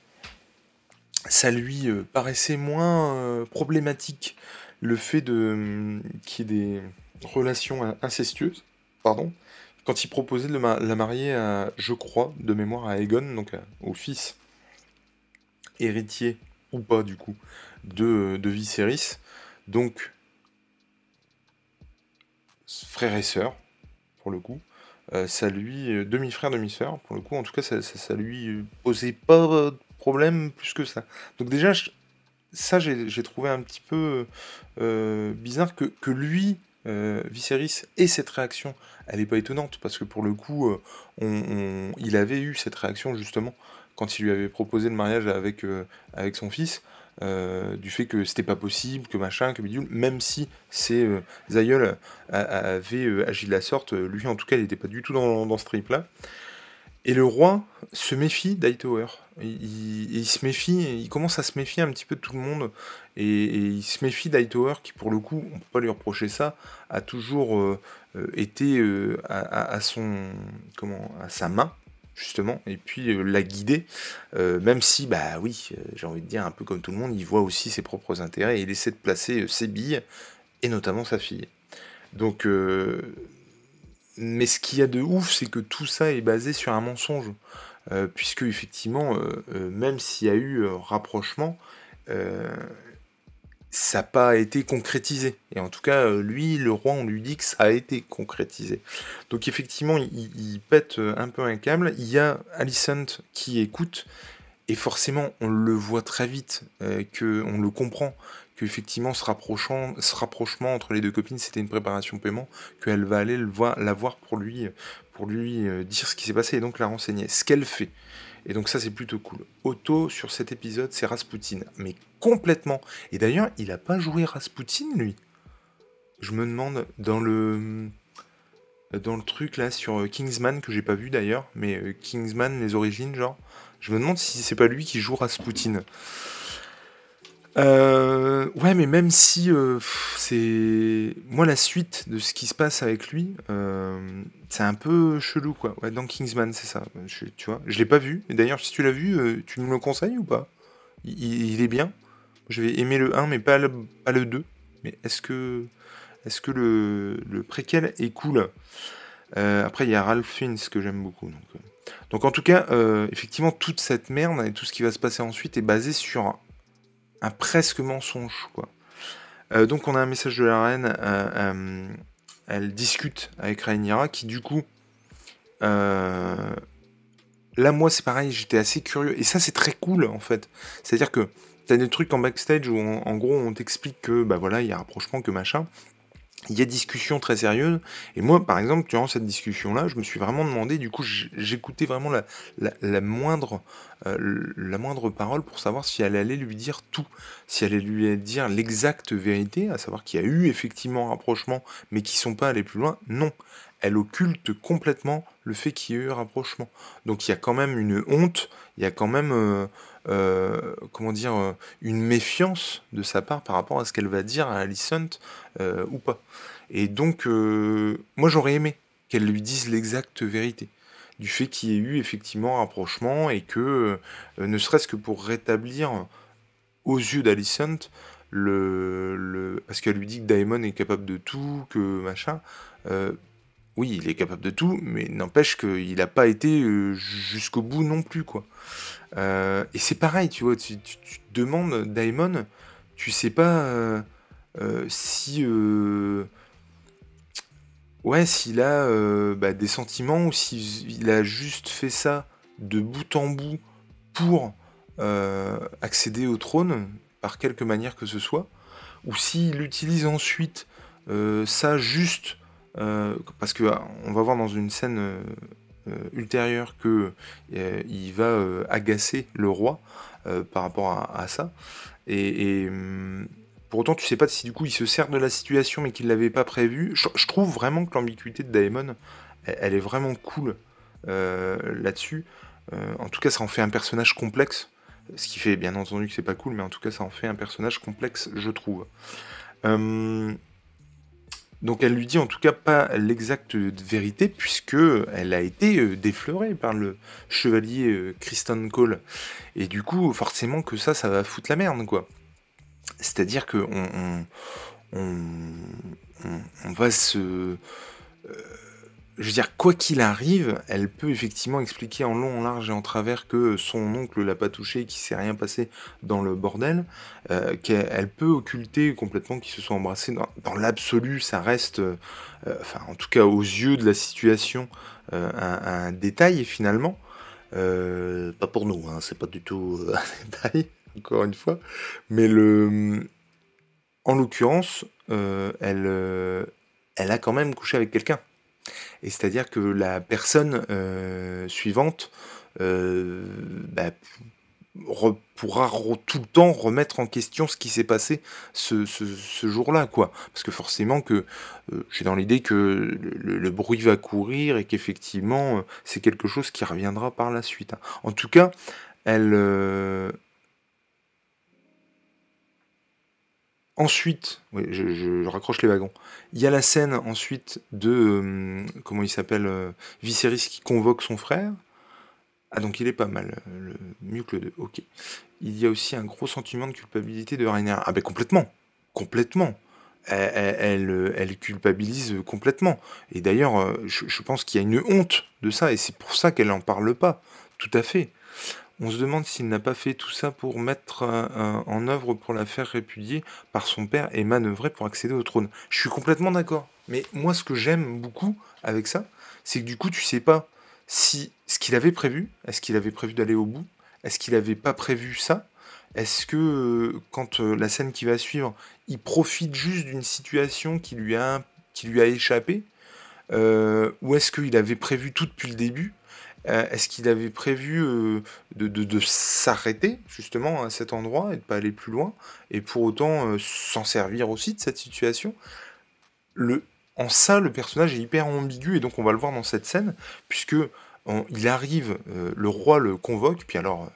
ça lui euh, paraissait moins euh, problématique le fait de hum, qu'il y ait des relations incestueuses, pardon, quand il proposait de la marier à, je crois, de mémoire à Aegon, donc au fils héritier, ou pas du coup, de, de Viserys, donc frère et sœur, pour le coup, euh, ça lui, demi-frère, demi-sœur, pour le coup, en tout cas, ça, ça lui posait pas plus que ça. Donc déjà, ça, j'ai trouvé un petit peu euh, bizarre que, que lui, euh, Viserys, ait cette réaction. Elle n'est pas étonnante, parce que pour le coup, on, il avait eu cette réaction justement quand il lui avait proposé le mariage avec, avec son fils. Euh, du fait que c'était pas possible, que machin, que bidule, même si ses euh, aïeuls avaient euh, agi de la sorte, lui en tout cas il n'était pas du tout dans, ce trip là. Et le roi se méfie d'Hightower. Il, se méfie, il commence à se méfier un petit peu de tout le monde. Et, il se méfie d'Hightower, qui pour le coup, on peut pas lui reprocher ça, a toujours été à, son, comment, à sa main justement, et puis euh, la guider, euh, même si, bah oui, euh, j'ai envie de dire, un peu comme tout le monde, il voit aussi ses propres intérêts et il essaie de placer ses billes, et notamment sa fille. Donc, mais ce qu'il y a de ouf, c'est que tout ça est basé sur un mensonge, puisque effectivement, même s'il y a eu rapprochement, ça n'a pas été concrétisé. Et en tout cas, euh, lui, le roi, on lui dit que ça a été concrétisé. Donc effectivement, il, pète euh, un peu un câble. Il y a Alicent qui écoute, et forcément, on le voit très vite, euh, que on le comprend, qu'effectivement, ce, rapprochement entre les deux copines, c'était une préparation paiement, qu'elle va aller le la voir pour lui, pour lui dire ce qui s'est passé et donc la renseigner. Ce qu'elle fait. Et donc ça c'est plutôt cool. Otto sur cet épisode c'est Rasputin, mais complètement. Et d'ailleurs il a pas joué Rasputin lui? Je me demande dans le dans le truc là sur euh, Kingsman que j'ai pas vu d'ailleurs, mais euh, Kingsman les origines genre, je me demande si c'est pas lui qui joue Rasputin. Euh, ouais, mais même si euh, c'est. Moi, la suite de ce qui se passe avec lui, euh, c'est un peu chelou, quoi. Dans Kingsman, c'est ça. Je, tu vois, je l'ai pas vu. Et d'ailleurs, si tu l'as vu, tu me le conseilles ou pas? Il, est bien. Je vais aimer le 1, mais pas le, pas le 2. Mais est-ce que, est-ce que le, préquel est cool? Après, il y a Ralph Fiennes que j'aime beaucoup. Donc, en tout cas, effectivement, toute cette merde et tout ce qui va se passer ensuite est basé sur presque mensonge, quoi. Euh, donc on a un message de la reine, euh, euh, elle discute avec Rhaenyra, qui du coup, là moi c'est pareil, j'étais assez curieux, et ça c'est très cool en fait, c'est-à-dire que t'as des trucs en backstage où en gros on t'explique que bah voilà il y a rapprochement que machin, il y a discussion très sérieuse. Et moi, par exemple, durant cette discussion-là, je me suis vraiment demandé, du coup, j'écoutais vraiment la, moindre, euh, la moindre parole pour savoir si elle allait lui dire tout, si elle allait lui dire l'exacte vérité, à savoir qu'il y a eu effectivement un rapprochement, mais qui sont pas allés plus loin. Non, elle occulte complètement le fait qu'il y ait eu un rapprochement. Donc il y a quand même une honte, il y a quand même... Euh, euh, comment dire, euh, une méfiance de sa part par rapport à ce qu'elle va dire à Alicent euh, ou pas. Et donc, moi j'aurais aimé qu'elle lui dise l'exacte vérité du fait qu'il y ait eu effectivement un rapprochement et que, ne serait-ce que pour rétablir aux yeux d'Alicent, le, le, parce qu'elle lui dit que Daemon est capable de tout, que machin, oui, il est capable de tout, mais n'empêche qu'il n'a pas été jusqu'au bout non plus, quoi. Euh, et c'est pareil, tu vois, tu, te demandes, Daemon, tu sais pas euh, euh, si. ouais, s'il a bah, des sentiments ou s'il a juste fait ça de bout en bout pour accéder au trône, par quelque manière que ce soit, ou s'il utilise ensuite ça juste. Parce que on va voir dans une scène euh, ultérieure que euh, il va euh, agacer le roi par rapport à, ça. Et, hum, pour autant, tu sais pas si du coup il se sert de la situation mais qu'il l'avait pas prévu. Je, trouve vraiment que l'ambiguïté de Daemon, elle, est vraiment cool là-dessus. en tout cas, ça en fait un personnage complexe. Ce qui fait bien entendu que c'est pas cool, mais en tout cas, ça en fait un personnage complexe, je trouve. Hum, donc elle lui dit en tout cas pas l'exacte vérité puisque elle a été euh, déflorée par le chevalier euh, Kristen Cole. Et du coup, forcément que ça, ça va foutre la merde, quoi. C'est-à-dire que on, va se... Euh, je veux dire, quoi qu'il arrive, elle peut effectivement expliquer en long, en large et en travers que son oncle l'a pas touché, qu'il s'est rien passé dans le bordel, euh, qu'elle peut occulter complètement qu'ils se sont embrassés. Dans, l'absolu, ça reste, euh, enfin, en tout cas aux yeux de la situation, euh, un, détail finalement. pas pour nous, hein, c'est pas du tout un détail, encore une fois. Mais le, en l'occurrence, elle, elle a quand même couché avec quelqu'un. Et c'est-à-dire que la personne suivante bah, pourra tout le temps remettre en question ce qui s'est passé ce, jour-là, quoi. Parce que forcément que euh, j'ai dans l'idée que le, bruit va courir et qu'effectivement euh, c'est quelque chose qui reviendra par la suite. Hein. En tout cas, elle. Ensuite, je, raccroche les wagons. Il y a la scène ensuite de comment il s'appelle Viserys qui convoque son frère. Ah donc il est pas mal, le, mieux que le 2, ok. Il y a aussi un gros sentiment de culpabilité de Rainer. Ah ben complètement, complètement. Elle, elle, culpabilise complètement. Et d'ailleurs, euh, je, pense qu'il y a une honte de ça, et c'est pour ça qu'elle n'en parle pas. Tout à fait. On se demande s'il n'a pas fait tout ça pour mettre en œuvre pour la faire répudier par son père et manœuvrer pour accéder au trône. Je suis complètement d'accord. Mais moi, ce que j'aime beaucoup avec ça, c'est que du coup, tu sais pas si ce qu'il avait prévu, est-ce qu'il avait prévu d'aller au bout? Est-ce qu'il n'avait pas prévu ça? Est-ce que euh, quand euh, la scène qui va suivre, il profite juste d'une situation qui lui a, lui a échappé euh, Ou est-ce qu'il avait prévu tout depuis le début Est-ce qu'il avait prévu de, s'arrêter justement à cet endroit et de pas aller plus loin et pour autant s'en servir aussi de cette situation? En ça, le personnage est hyper ambigu, et donc on va le voir dans cette scène, puisque il arrive, euh, le roi le convoque, puis alors, euh,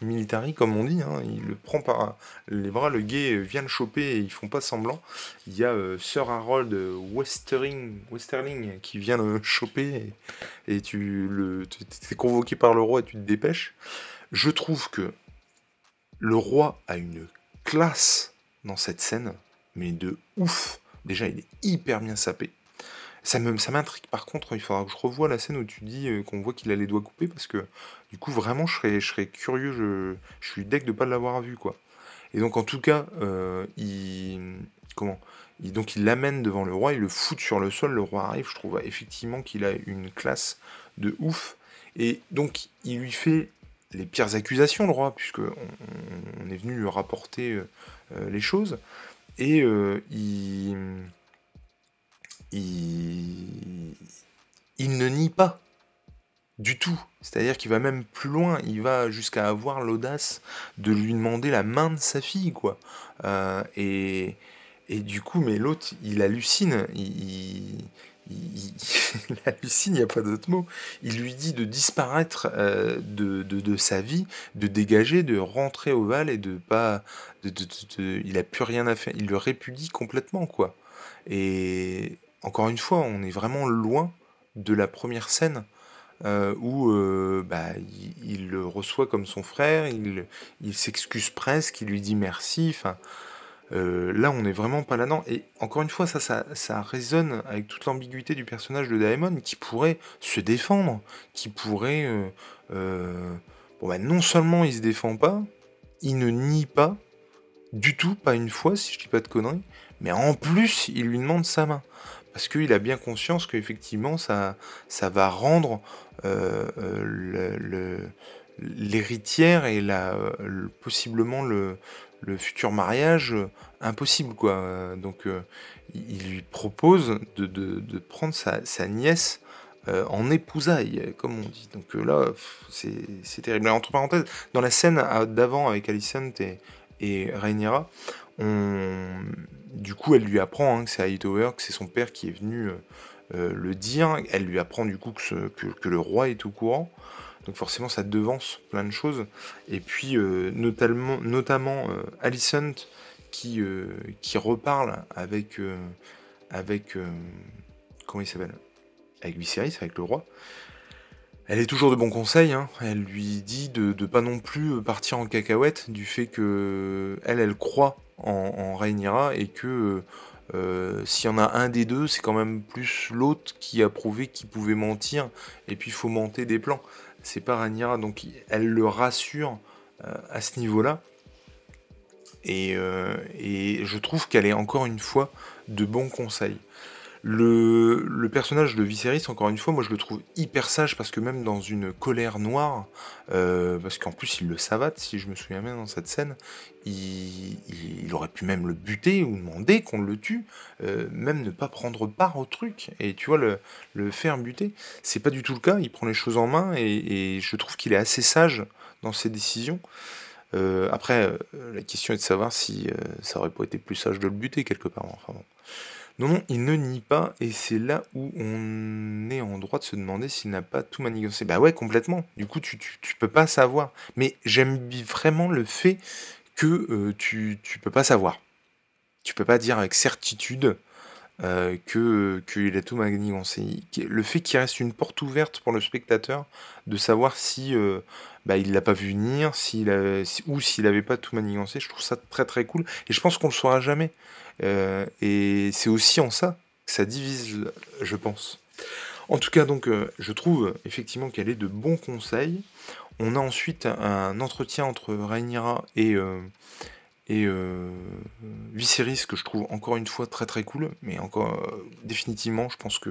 militari, comme on dit, hein, il le prend par les bras, le gay vient le choper, et ils font pas semblant. Il y a euh, Sir Harold Westerling, Westerling qui vient le choper, et, tu le, es convoqué par le roi et tu te dépêches. Je trouve que le roi a une classe dans cette scène, mais de ouf. Déjà, il est hyper bien sapé. Ça m'intrigue. Par contre, il faudra que je revoie la scène où tu dis euh, qu'on voit qu'il a les doigts coupés parce que du coup vraiment je serais, je serais curieux, je, je suis deck de pas l'avoir vu quoi. Et donc en tout cas, euh, il comment donc il l'amène devant le roi, il le fout sur le sol, le roi arrive, je trouve effectivement qu'il a une classe de ouf. Et donc il lui fait les pires accusations le roi puisque on, est venu lui rapporter euh, les choses. Et il il, ne nie pas du tout. C'est-à-dire qu'il va même plus loin, il va jusqu'à avoir l'audace de lui demander la main de sa fille, quoi. Euh, et, du coup, mais l'autre, il hallucine, il, hallucine, il n'y a pas d'autre mot. Il lui dit de disparaître euh, de, sa vie, de dégager, de rentrer au Val et de pas... il a plus rien à faire, il le répudie complètement, quoi. Et encore une fois, on est vraiment loin de la première scène euh, où euh, bah, il, le reçoit comme son frère, il, s'excuse presque, il lui dit merci. Enfin, euh, là, on n'est vraiment pas là-dedans. Et encore une fois, ça, ça, résonne avec toute l'ambiguïté du personnage de Daemon qui pourrait se défendre, qui pourrait. bon, bah, non seulement il se défend pas, il ne nie pas du tout, pas une fois, si je dis pas de conneries, mais en plus, il lui demande sa main parce qu'il a bien conscience qu'effectivement ça, ça va rendre euh, euh, l'héritière et la, possiblement le, futur mariage impossible. Quoi. Donc euh, il lui propose de, prendre sa, nièce en épousaille, comme on dit. Donc là, c'est terrible. Entre parenthèses, dans la scène d'avant avec Alicent et, et Rhaenyra, du coup, elle lui apprend hein, que c'est Hightower, que c'est son père qui est venu euh, euh, le dire. Elle lui apprend du coup que, le roi est au courant. Donc forcément, ça devance plein de choses. Et puis, euh, notamment, notamment Alicent qui, qui reparle avec... avec comment il s'appelle? Avec Viserys, avec le roi. Elle est toujours de bons conseils, hein. elle lui dit de ne pas non plus partir en cacahuète du fait que elle, elle croit en, en et que euh, s'il y en a un des deux, c'est quand même plus l'autre qui a prouvé qu'il pouvait mentir et puis fomenter des plans. C'est pas Rhaenyra, donc elle le rassure euh, à ce niveau-là. Euh, et, je trouve qu'elle est encore une fois de bons conseils. Le, personnage de Viserys, encore une fois, moi je le trouve hyper sage parce que même dans une colère noire, euh, parce qu'en plus il le savate, si je me souviens bien dans cette scène, il, aurait pu même le buter ou demander qu'on le tue, euh, même ne pas prendre part au truc. Et tu vois, le, faire buter, c'est pas du tout le cas, il prend les choses en main et, je trouve qu'il est assez sage dans ses décisions. Euh, après, la question est de savoir si ça aurait pas été plus sage de le buter quelque part. Non, non, il ne nie pas, et c'est là où on est en droit de se demander s'il n'a pas tout manigancé. Bah ouais, complètement. Du coup, tu, tu, tu peux pas savoir. Mais j'aime vraiment le fait que euh, tu, tu peux pas savoir. Tu peux pas dire avec certitude euh, que qu'il a tout manigancé. Le fait qu'il reste une porte ouverte pour le spectateur de savoir si euh, bah, il l'a pas vu venir, ou s'il avait pas tout manigancé, je trouve ça très très cool. Et je pense qu'on le saura jamais. Euh, et c'est aussi en ça que ça divise, je pense. En tout cas, donc, euh, je trouve effectivement qu'elle est de bons conseils. On a ensuite un entretien entre Rhaenyra et, euh, et euh, Viserys que je trouve encore une fois très très cool. Mais encore, euh, définitivement, je pense que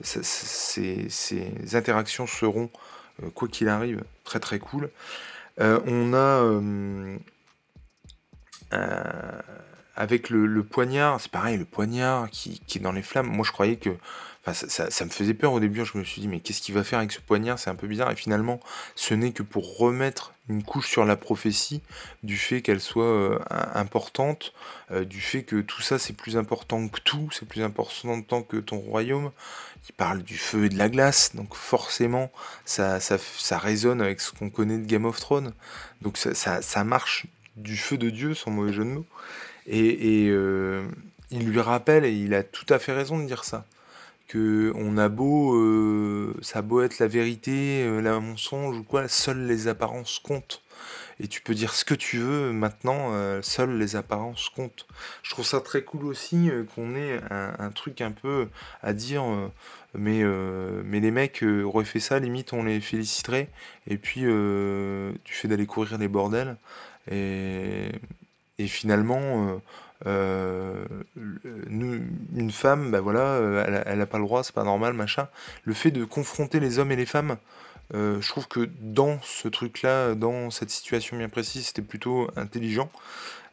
ces, ces interactions seront, euh, quoi qu'il arrive, très très cool. Euh, on a... avec le, poignard, c'est pareil, le poignard qui, est dans les flammes. Moi, je croyais que. Enfin, ça, me faisait peur au début. Je me suis dit, mais qu'est-ce qu'il va faire avec ce poignard? C'est un peu bizarre. Et finalement, ce n'est que pour remettre une couche sur la prophétie du fait qu'elle soit euh, im- importante, euh, du fait que tout ça, c'est plus important que tout, c'est plus important que ton royaume. Il parle du feu et de la glace, donc forcément, ça, ça, ça résonne avec ce qu'on connaît de Game of Thrones. Donc ça, ça marche du feu de Dieu, sans mauvais jeu de mots. Et, euh, il lui rappelle, et il a tout à fait raison de dire ça, que on a beau, euh, ça a beau être la vérité, euh, la mensonge ou quoi, seules les apparences comptent. Et tu peux dire ce que tu veux, maintenant, seules les apparences comptent. Je trouve ça très cool aussi qu'on ait un, truc un peu à dire, mais, mais les mecs auraient fait ça, limite on les féliciterait, et puis tu fais d'aller courir les bordels, et, et finalement, euh, euh, une femme, bah voilà, euh, elle, elle a pas le droit, c'est pas normal, machin. Le fait de confronter les hommes et les femmes, je trouve que dans ce truc-là, dans cette situation bien précise, c'était plutôt intelligent.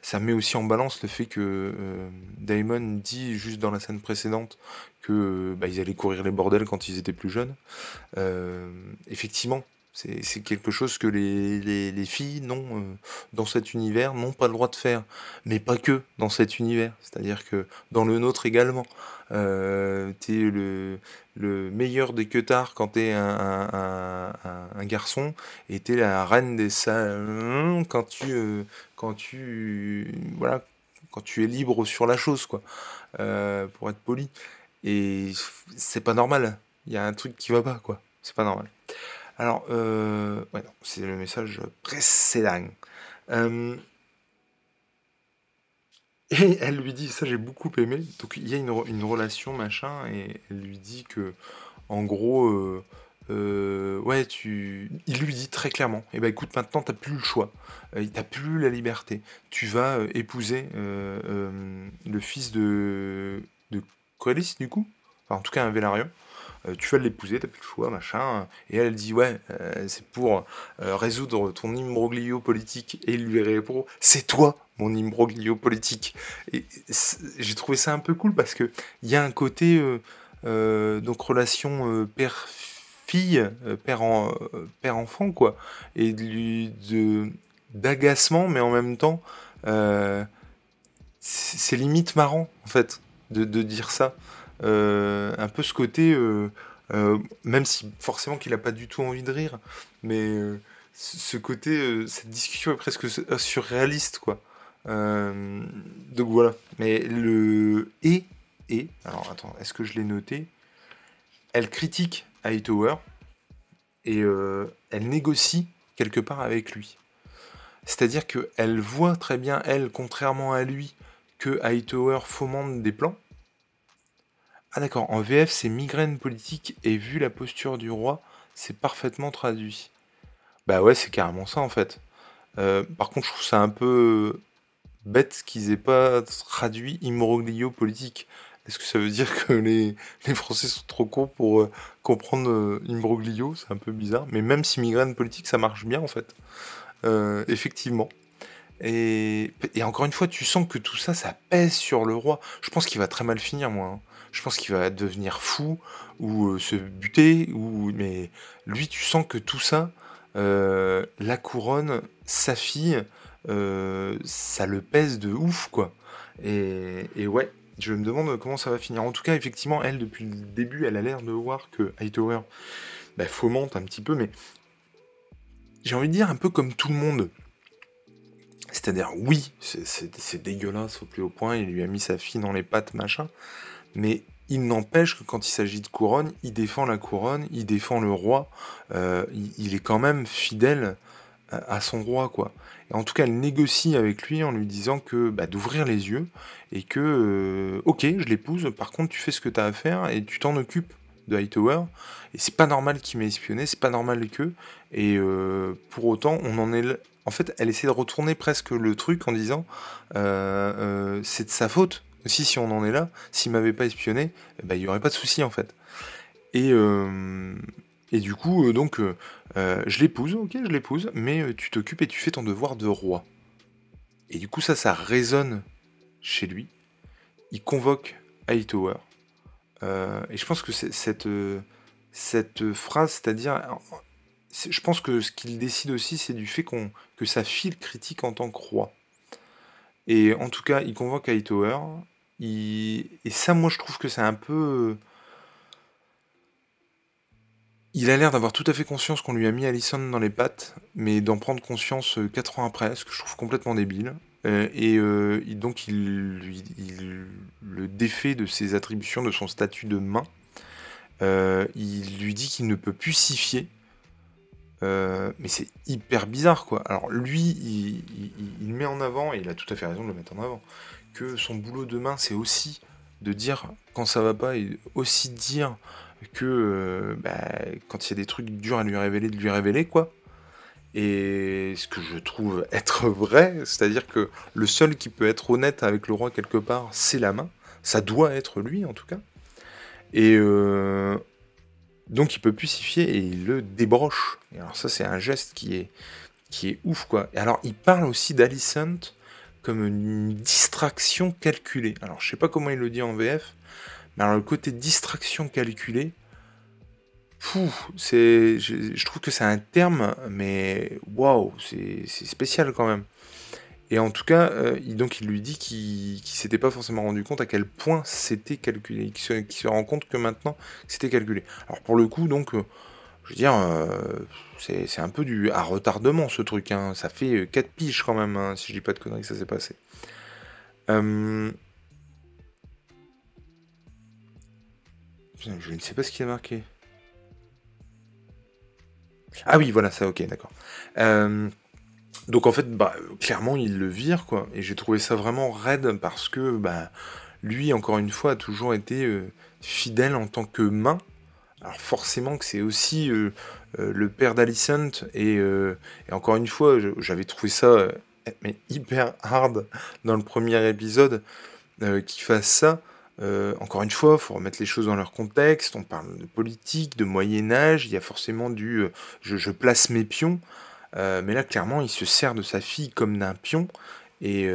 Ça met aussi en balance le fait que euh, Damon dit juste dans la scène précédente que bah, ils allaient courir les bordels quand ils étaient plus jeunes. Effectivement, c'est quelque chose que les, les, les filles n'ont euh, dans cet univers n'ont pas le droit de faire, mais pas que dans cet univers. C'est-à-dire que dans le nôtre également, euh, t'es le, le meilleur des queutards quand t'es un- un garçon, et t'es la reine des salons quand tu euh, quand tu voilà quand tu es libre sur la chose quoi, euh, pour être poli. Et c'est pas normal. Il y a un truc qui va pas quoi. C'est pas normal. Alors, euh, c'est le message précédent. Euh, et elle lui dit, ça j'ai beaucoup aimé, donc il y a une, une relation machin, et elle lui dit que, en gros, euh, euh, ouais, tu... il lui dit très clairement, eh ben écoute, maintenant t'as plus le choix, euh, t'as plus la liberté, tu vas épouser le fils de, de du coup, en tout cas un Velaryon, euh, tu vas l'épouser, t'as plus le choix, machin. Et elle dit, ouais, euh, c'est pour euh, résoudre ton imbroglio politique. Et il lui répond, c'est toi, mon imbroglio politique. J'ai trouvé ça un peu cool parce que il y a un côté, euh, euh, donc relation euh, père-fille, euh, père en- euh, père-enfant, quoi. Et de d'agacement, mais en même temps, euh, c'est limite marrant, en fait, de dire ça. Euh, un peu ce côté, euh, euh, même si forcément qu'il n'a pas du tout envie de rire, mais ce côté, cette discussion est presque su- surréaliste, quoi. Donc voilà. Mais le et et alors attends, est-ce que je l'ai noté? Elle critique Hightower et elle négocie quelque part avec lui. C'est-à-dire qu'elle voit très bien, elle, contrairement à lui, que Hightower fomente des plans. Ah d'accord, en VF c'est migraine politique et vu la posture du roi, c'est parfaitement traduit. Bah ouais, c'est carrément ça en fait. Euh, par contre, je trouve ça un peu bête qu'ils aient pas traduit imbroglio politique. Est-ce que ça veut dire que les, les Français sont trop cons pour euh, comprendre euh, imbroglio C'est un peu bizarre. Mais même si migraine politique, ça marche bien en fait. Effectivement. Et, et, encore une fois, tu sens que tout ça, ça pèse sur le roi. Je pense qu'il va très mal finir, moi. Hein. Je pense qu'il va devenir fou ou se buter. Ou... Mais lui, tu sens que tout ça, la couronne, sa fille, ça le pèse de ouf, quoi. Et, et ouais, je me demande comment ça va finir. En tout cas, effectivement, elle, depuis le début, elle a l'air de voir que Hightower bah, fomente un petit peu, mais j'ai envie de dire un peu comme tout le monde. C'est-à-dire, oui, c'est dégueulasse au plus haut point, il lui a mis sa fille dans les pattes, machin, mais il n'empêche que quand il s'agit de couronne, il défend la couronne, il défend le roi, euh, il, est quand même fidèle à, son roi, quoi. En tout cas, elle négocie avec lui en lui disant que bah, d'ouvrir les yeux et que, euh, ok, je l'épouse, par contre, tu fais ce que tu as à faire et tu t'en occupes de Hightower. Et c'est pas normal qu'il m'ait espionné, c'est pas normal que. Et euh, pour autant, on en est. En fait, elle essaie de retourner presque le truc en disant c'est de sa faute aussi si on en est là. S'il m'avait pas espionné, bah, il y aurait pas de souci en fait. Et, et du coup, donc, je l'épouse, ok, je l'épouse, mais tu t'occupes et tu fais ton devoir de roi. Et du coup, ça, ça résonne chez lui. Il convoque Hightower. Euh, et je pense que cette, cette phrase, c'est-à-dire, je pense que ce qu'il décide aussi, c'est du fait qu'on que sa fille critique en tant que roi. Et en tout cas, il convoque Hightower. Et ça, moi, je trouve que c'est un peu. Il a l'air d'avoir tout à fait conscience qu'on lui a mis Allison dans les pattes, mais d'en prendre conscience 4 ans après, ce que je trouve complètement débile. Euh, et euh, donc il, le défait de ses attributions, de son statut de main. Euh, il lui dit qu'il ne peut plus s'y fier. mais c'est hyper bizarre quoi. Alors lui, il, met en avant, et il a tout à fait raison de le mettre en avant, que son boulot de main c'est aussi de dire quand ça va pas et aussi dire que bah, quand il y a des trucs durs à lui révéler, de lui révéler quoi. Et ce que je trouve être vrai, c'est-à-dire que le seul qui peut être honnête avec le roi quelque part, c'est la main. Ça doit être lui en tout cas. Et euh, donc il peut plus s'y fier et il le débroche. Alors ça c'est un geste qui est, qui est ouf quoi. Et alors il parle aussi d'Alicent comme une distraction calculée. Alors je sais pas comment il le dit en VF, mais alors le côté distraction calculée, c'est, je, trouve que c'est un terme, mais waouh, c'est, spécial quand même. Et en tout cas, euh, il, donc il lui dit qu'il, s'était pas forcément rendu compte à quel point c'était calculé, qu'il se, se, rend compte que maintenant c'était calculé. Alors pour le coup, donc, euh, je veux dire, euh, c'est, un peu du à retardement ce truc. Hein. Ça fait 4 piges quand même, hein, si je dis pas de conneries, ça s'est passé. je ne sais pas ce qui a marqué. Ah oui, voilà, ça, ok, d'accord. Euh, donc en fait, bah, clairement, il le vire, quoi. Et j'ai trouvé ça vraiment raide parce que, bah, lui, encore une fois, a toujours été euh, fidèle en tant que main. Alors forcément que c'est aussi euh, le père d'Alicent. Et, et, encore une fois, j'avais trouvé ça mais hyper hard dans le premier épisode qu'il fasse ça. Euh, encore une fois, il faut remettre les choses dans leur contexte. On parle de politique, de Moyen Âge. Il y a forcément du euh, je, place mes pions. Euh, mais là, clairement, il se sert de sa fille comme d'un pion. Et,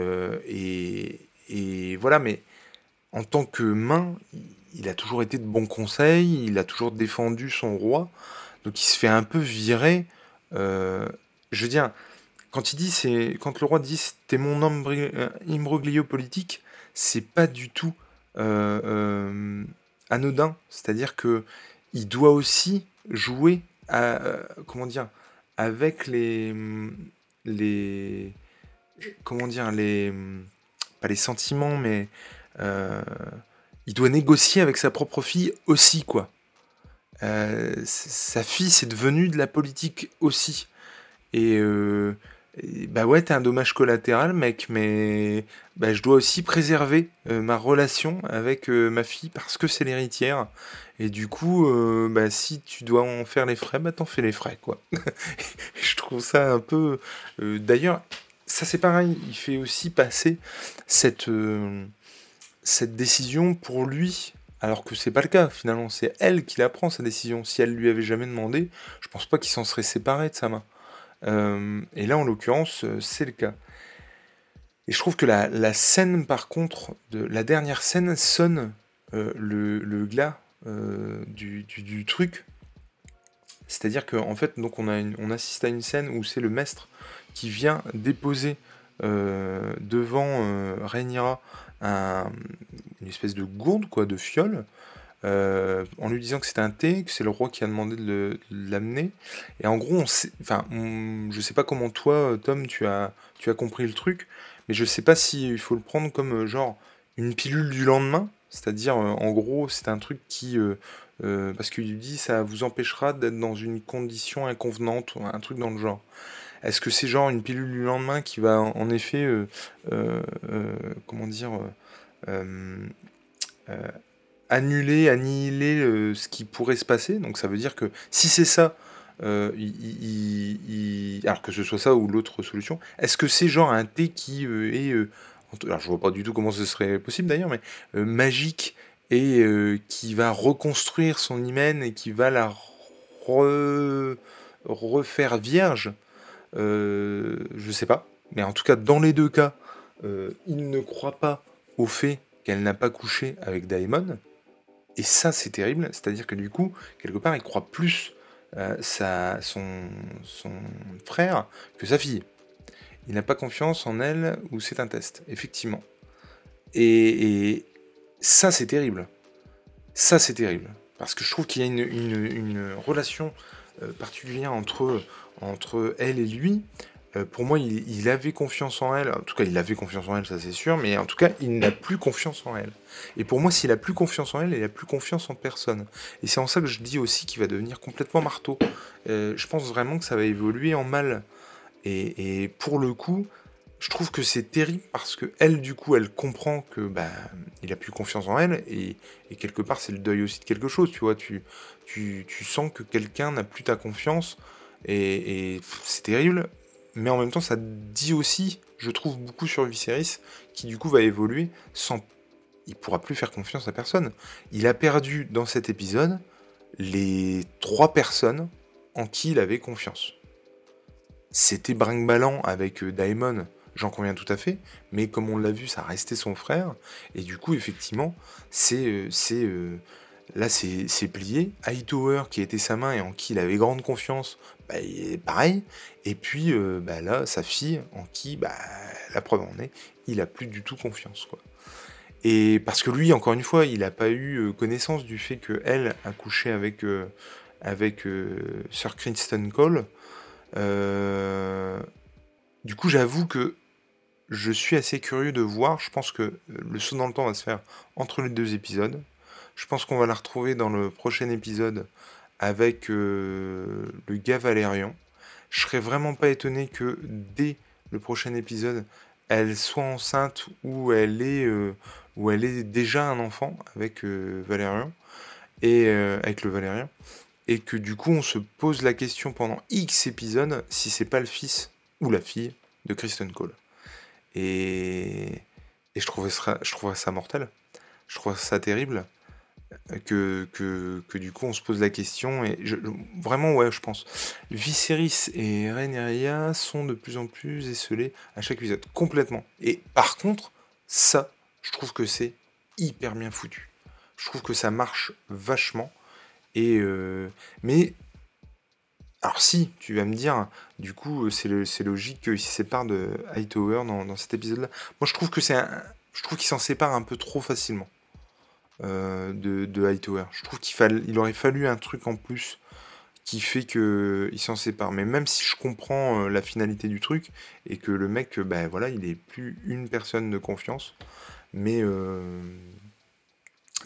et, voilà, mais en tant que main, il a toujours été de bons conseils. Il a toujours défendu son roi. Donc il se fait un peu virer. je veux dire, quand il dit c'est quand le roi dit c'était mon imbroglio politique, c'est pas du tout euh, euh, anodin, c'est-à-dire que il doit aussi jouer euh, comment dire avec les les comment dire les pas les sentiments mais il doit négocier avec sa propre fille aussi quoi. Sa fille c'est devenu de la politique aussi et bah ouais, t'es un dommage collatéral, mec, mais bah, je dois aussi préserver euh, ma relation avec euh, ma fille parce que c'est l'héritière. Et du coup, euh, bah, si tu dois en faire les frais, bah t'en fais les frais, quoi. je trouve ça un peu. D'ailleurs, ça c'est pareil, il fait aussi passer cette, cette décision pour lui, alors que c'est pas le cas finalement, c'est elle qui la prend sa décision. Si elle lui avait jamais demandé, je pense pas qu'il s'en serait séparé de sa main. Euh, et là, en l'occurrence, euh, c'est le cas. Et je trouve que la, scène, par contre, la dernière scène sonne euh, le, glas du, truc. C'est-à-dire qu'en en fait, donc on assiste à une scène où c'est le maître qui vient déposer devant Rhaenyra une espèce de gourde, quoi, de fiole, euh, en lui disant que c'est un thé, que c'est le roi qui a demandé de l'amener. Et en gros, on sait, enfin, je sais pas comment toi, Tom, tu as, tu as compris le truc, mais je sais pas si il faut le prendre comme euh, genre une pilule du lendemain, c'est-à-dire euh, en gros, c'est un truc qui, parce qu'il dit, ça vous empêchera d'être dans une condition inconvenante, un truc dans le genre. Est-ce que c'est genre une pilule du lendemain qui va en effet, euh, euh, euh, comment dire, annuler, annihiler ce qui pourrait se passer? Donc ça veut dire que si c'est ça, alors que ce soit ça ou l'autre solution, est-ce que c'est genre un thé qui est, alors je vois pas du tout comment ce serait possible d'ailleurs, mais magique et qui va reconstruire son hymen et qui va la refaire vierge? Je sais pas. Mais en tout cas, dans les deux cas, euh, il ne croit pas au fait qu'elle n'a pas couché avec Daemon. Et ça, c'est terrible. C'est-à-dire que du coup, quelque part, il croit plus euh, sa, son, son frère que sa fille. Il n'a pas confiance en elle ou c'est un test, effectivement. Et, ça, c'est terrible. Ça, c'est terrible. Parce que je trouve qu'il y a une, relation particulière entre entre elle et lui. Euh, pour moi, il, avait confiance en elle. En tout cas, il avait confiance en elle, ça c'est sûr. Mais en tout cas, il n'a plus confiance en elle. Et pour moi, s'il a plus confiance en elle, il a plus confiance en personne. Et c'est en ça que je dis aussi qu'il va devenir complètement marteau. Euh, je pense vraiment que ça va évoluer en mal. Et, pour le coup, je trouve que c'est terrible parce que elle, du coup, elle comprend que bah, il a plus confiance en elle et, quelque part, c'est le deuil aussi de quelque chose. Tu vois, tu, tu, tu sens que quelqu'un n'a plus ta confiance et, c'est terrible, mais en même temps, ça dit aussi, je trouve, beaucoup sur Viserys, qui du coup va évoluer sans. Il pourra plus faire confiance à personne. Il a perdu dans cet épisode les trois personnes en qui il avait confiance. C'était brinque-ballant avec euh, Daemon, j'en conviens tout à fait, mais comme on l'a vu, ça restait son frère, et du coup, effectivement, c'est. Euh, euh, là, c'est plié. Hightower, qui était sa main et en qui il avait grande confiance, bah, pareil. Et puis euh, bah, là, sa fille, en qui, bah, la preuve en est, il a plus du tout confiance. Et parce que lui, encore une fois, il n'a pas eu euh, connaissance du fait qu'elle a couché avec, euh, Sir Kristen Cole. du coup, j'avoue que je suis assez curieux de voir. Je pense que le saut dans le temps va se faire entre les deux épisodes. Je pense qu'on va la retrouver dans le prochain épisode avec euh, le gars Valérian. Je serais vraiment pas étonné que dès le prochain épisode, elle soit enceinte ou elle est, euh, ou elle est déjà un enfant avec euh, Valérian et avec le Valérien et que du coup on se pose la question pendant X épisodes si c'est pas le fils ou la fille de Kristen Cole. Et, je, trouvais ça, je ça mortel. Je trouve ça terrible que, que, du coup on se pose la question et vraiment ouais je pense. Viserys et Rhaenyra sont de plus en plus esselés à chaque épisode complètement. Et par contre ça je trouve que c'est hyper bien foutu. Je trouve que ça marche vachement et euh, mais alors si tu vas me dire du coup c'est logique qu'il se sépare de Hightower dans, dans cet épisode là moi je trouve que c'est je trouve qu'il s'en sépare un peu trop facilement euh, de, Hightower. Je trouve qu'il il aurait fallu un truc en plus qui fait qu'il s'en sépare. Mais même si je comprends euh, la finalité du truc et que le mec, ben voilà, il est plus une personne de confiance, mais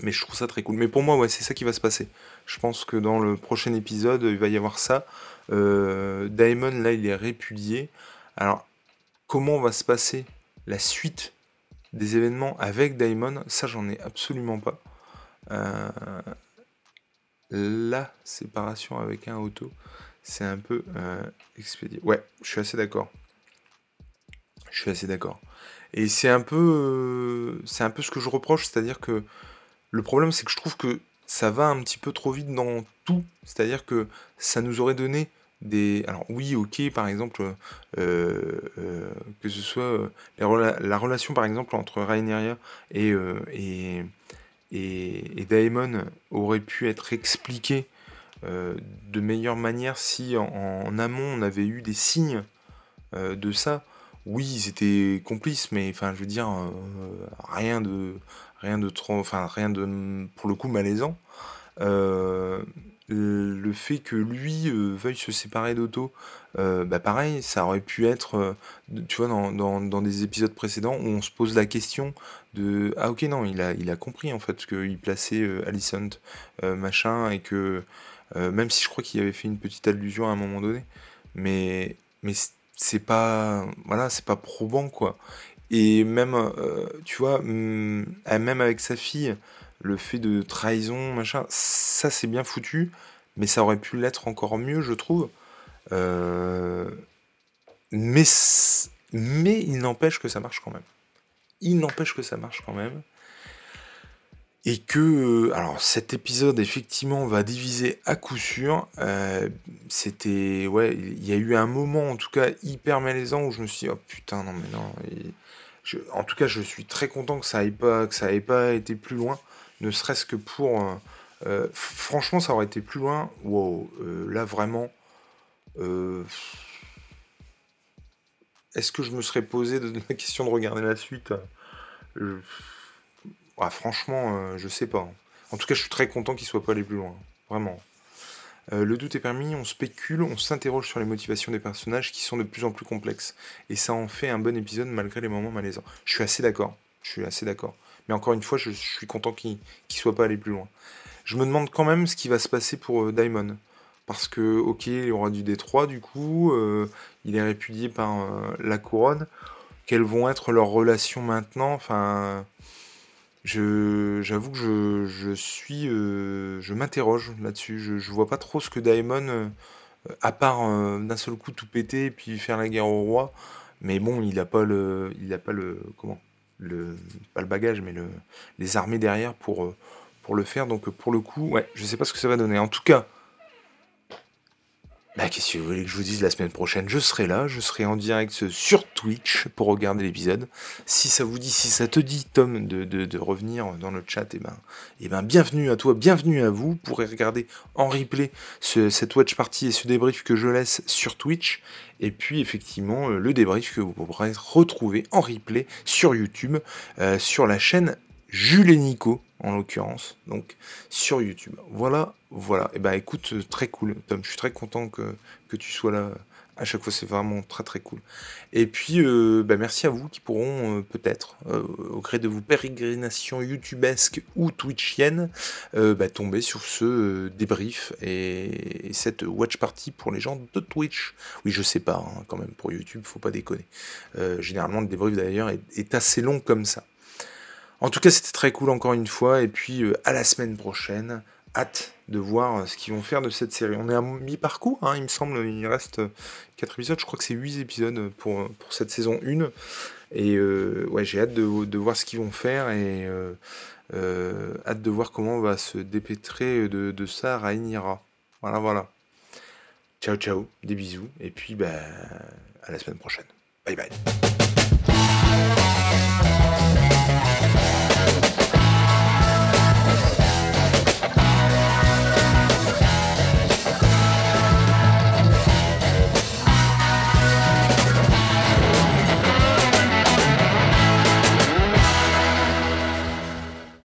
mais je trouve ça très cool. Mais pour moi, ouais, c'est ça qui va se passer. Je pense que dans le prochain épisode, il va y avoir ça. Daemon, là, il est répudié. Alors, comment va se passer la suite des événements avec Daimon, ça j'en ai absolument pas. Euh, la séparation avec un auto, c'est un peu euh, expédié. Ouais, je suis assez d'accord. Je suis assez d'accord. Et c'est un peu, c'est un peu ce que je reproche, c'est-à-dire que le problème, c'est que je trouve que ça va un petit peu trop vite dans tout. C'est-à-dire que ça nous aurait donné des. Alors oui, ok, par exemple, euh, euh, que ce soit euh, la, relation, par exemple, entre Rhaenyra et, et, et, Daemon aurait pu être expliquée de meilleure manière si en, amont on avait eu des signes de ça. Oui, ils étaient complices, mais enfin, je veux dire, rien de rien de trop, enfin rien de pour le coup malaisant. Fait que lui euh, veuille se séparer d'Otto, euh, bah pareil, ça aurait pu être, tu vois, dans, dans, des épisodes précédents où on se pose la question de ah ok non, il a il a compris en fait qu'il plaçait Alicent machin et que même si je crois qu'il avait fait une petite allusion à un moment donné, mais mais c'est pas voilà c'est pas probant quoi. Et même, euh, tu vois, mm, même avec sa fille, le fait de trahison, machin, ça c'est bien foutu, mais ça aurait pu l'être encore mieux, je trouve. Euh, mais, il n'empêche que ça marche quand même. Il n'empêche que ça marche quand même. Et que, euh, alors cet épisode effectivement va diviser à coup sûr. C'était, ouais, il y a eu un moment en tout cas hyper malaisant où je me suis dit, oh putain, non mais non en tout cas, je suis très content que ça n'ait pas, pas été plus loin, ne serait-ce que pour. Euh, euh, franchement, ça aurait été plus loin. Wow, euh, là vraiment. Est-ce que je me serais posé la question de regarder la suite? Franchement, je sais pas. En tout cas, je suis très content qu'il soit pas allé plus loin. Vraiment. Euh, le doute est permis, on spécule, on s'interroge sur les motivations des personnages qui sont de plus en plus complexes. Et ça en fait un bon épisode malgré les moments malaisants. Je suis assez d'accord. Je suis assez d'accord. Mais encore une fois, je suis content qu'il ne soit pas allé plus loin. Je me demande quand même ce qui va se passer pour euh, Daimon. Parce que, ok, il aura du Détroit du coup, euh, il est répudié par la couronne. Quelles vont être leurs relations maintenant? Enfin, j'avoue que je, suis, euh, je m'interroge là-dessus. Je, je vois pas trop ce que euh, à part euh, d'un seul coup tout péter et puis faire la guerre au roi. Mais bon, il a pas le, il a pas le, comment, le, pas le bagage, mais le, les armées derrière pour, pour le faire. Donc pour le coup, ouais, je sais pas ce que ça va donner. En tout cas, bah, qu'est-ce que vous voulez que je vous dise la semaine prochaine? Je serai là, je serai en direct sur Twitch pour regarder l'épisode. Si ça vous dit, si ça te dit, Tom, de, revenir dans le chat, et eh ben, et eh ben, bienvenue à toi, bienvenue à vous. Vous pourrez regarder en replay cette watch party et ce débrief que je laisse sur Twitch. Et puis, effectivement, euh, le débrief que vous pourrez retrouver en replay sur YouTube, euh, sur la chaîne Jules et Nico, en l'occurrence, donc sur YouTube. Voilà, voilà. Et eh ben écoute, euh, très cool, Tom. Je suis très content que, que tu sois là. À chaque fois, c'est vraiment très très cool. Et puis, euh, bah, merci à vous qui pourront euh, peut-être, au gré de vos pérégrinations youtubesques ou twitchiennes, bah, tomber sur ce débrief et, cette watch party pour les gens de Twitch. Oui, je sais pas, hein, quand même, pour YouTube, faut pas déconner. généralement, le débrief d'ailleurs est assez long comme ça. En tout cas, c'était très cool encore une fois. Et puis, euh, à la semaine prochaine. Hâte de voir euh, ce qu'ils vont faire de cette série. On est à mi-parcours, hein, il me semble. Il reste 4 épisodes. Je crois que c'est 8 épisodes pour, cette saison 1. Et euh, ouais, j'ai hâte de, voir ce qu'ils vont faire. Et hâte de voir comment on va se dépêtrer de, ça Rhaenyra. Voilà, voilà. Ciao, ciao. Des bisous. Et puis, bah, à la semaine prochaine. Bye bye.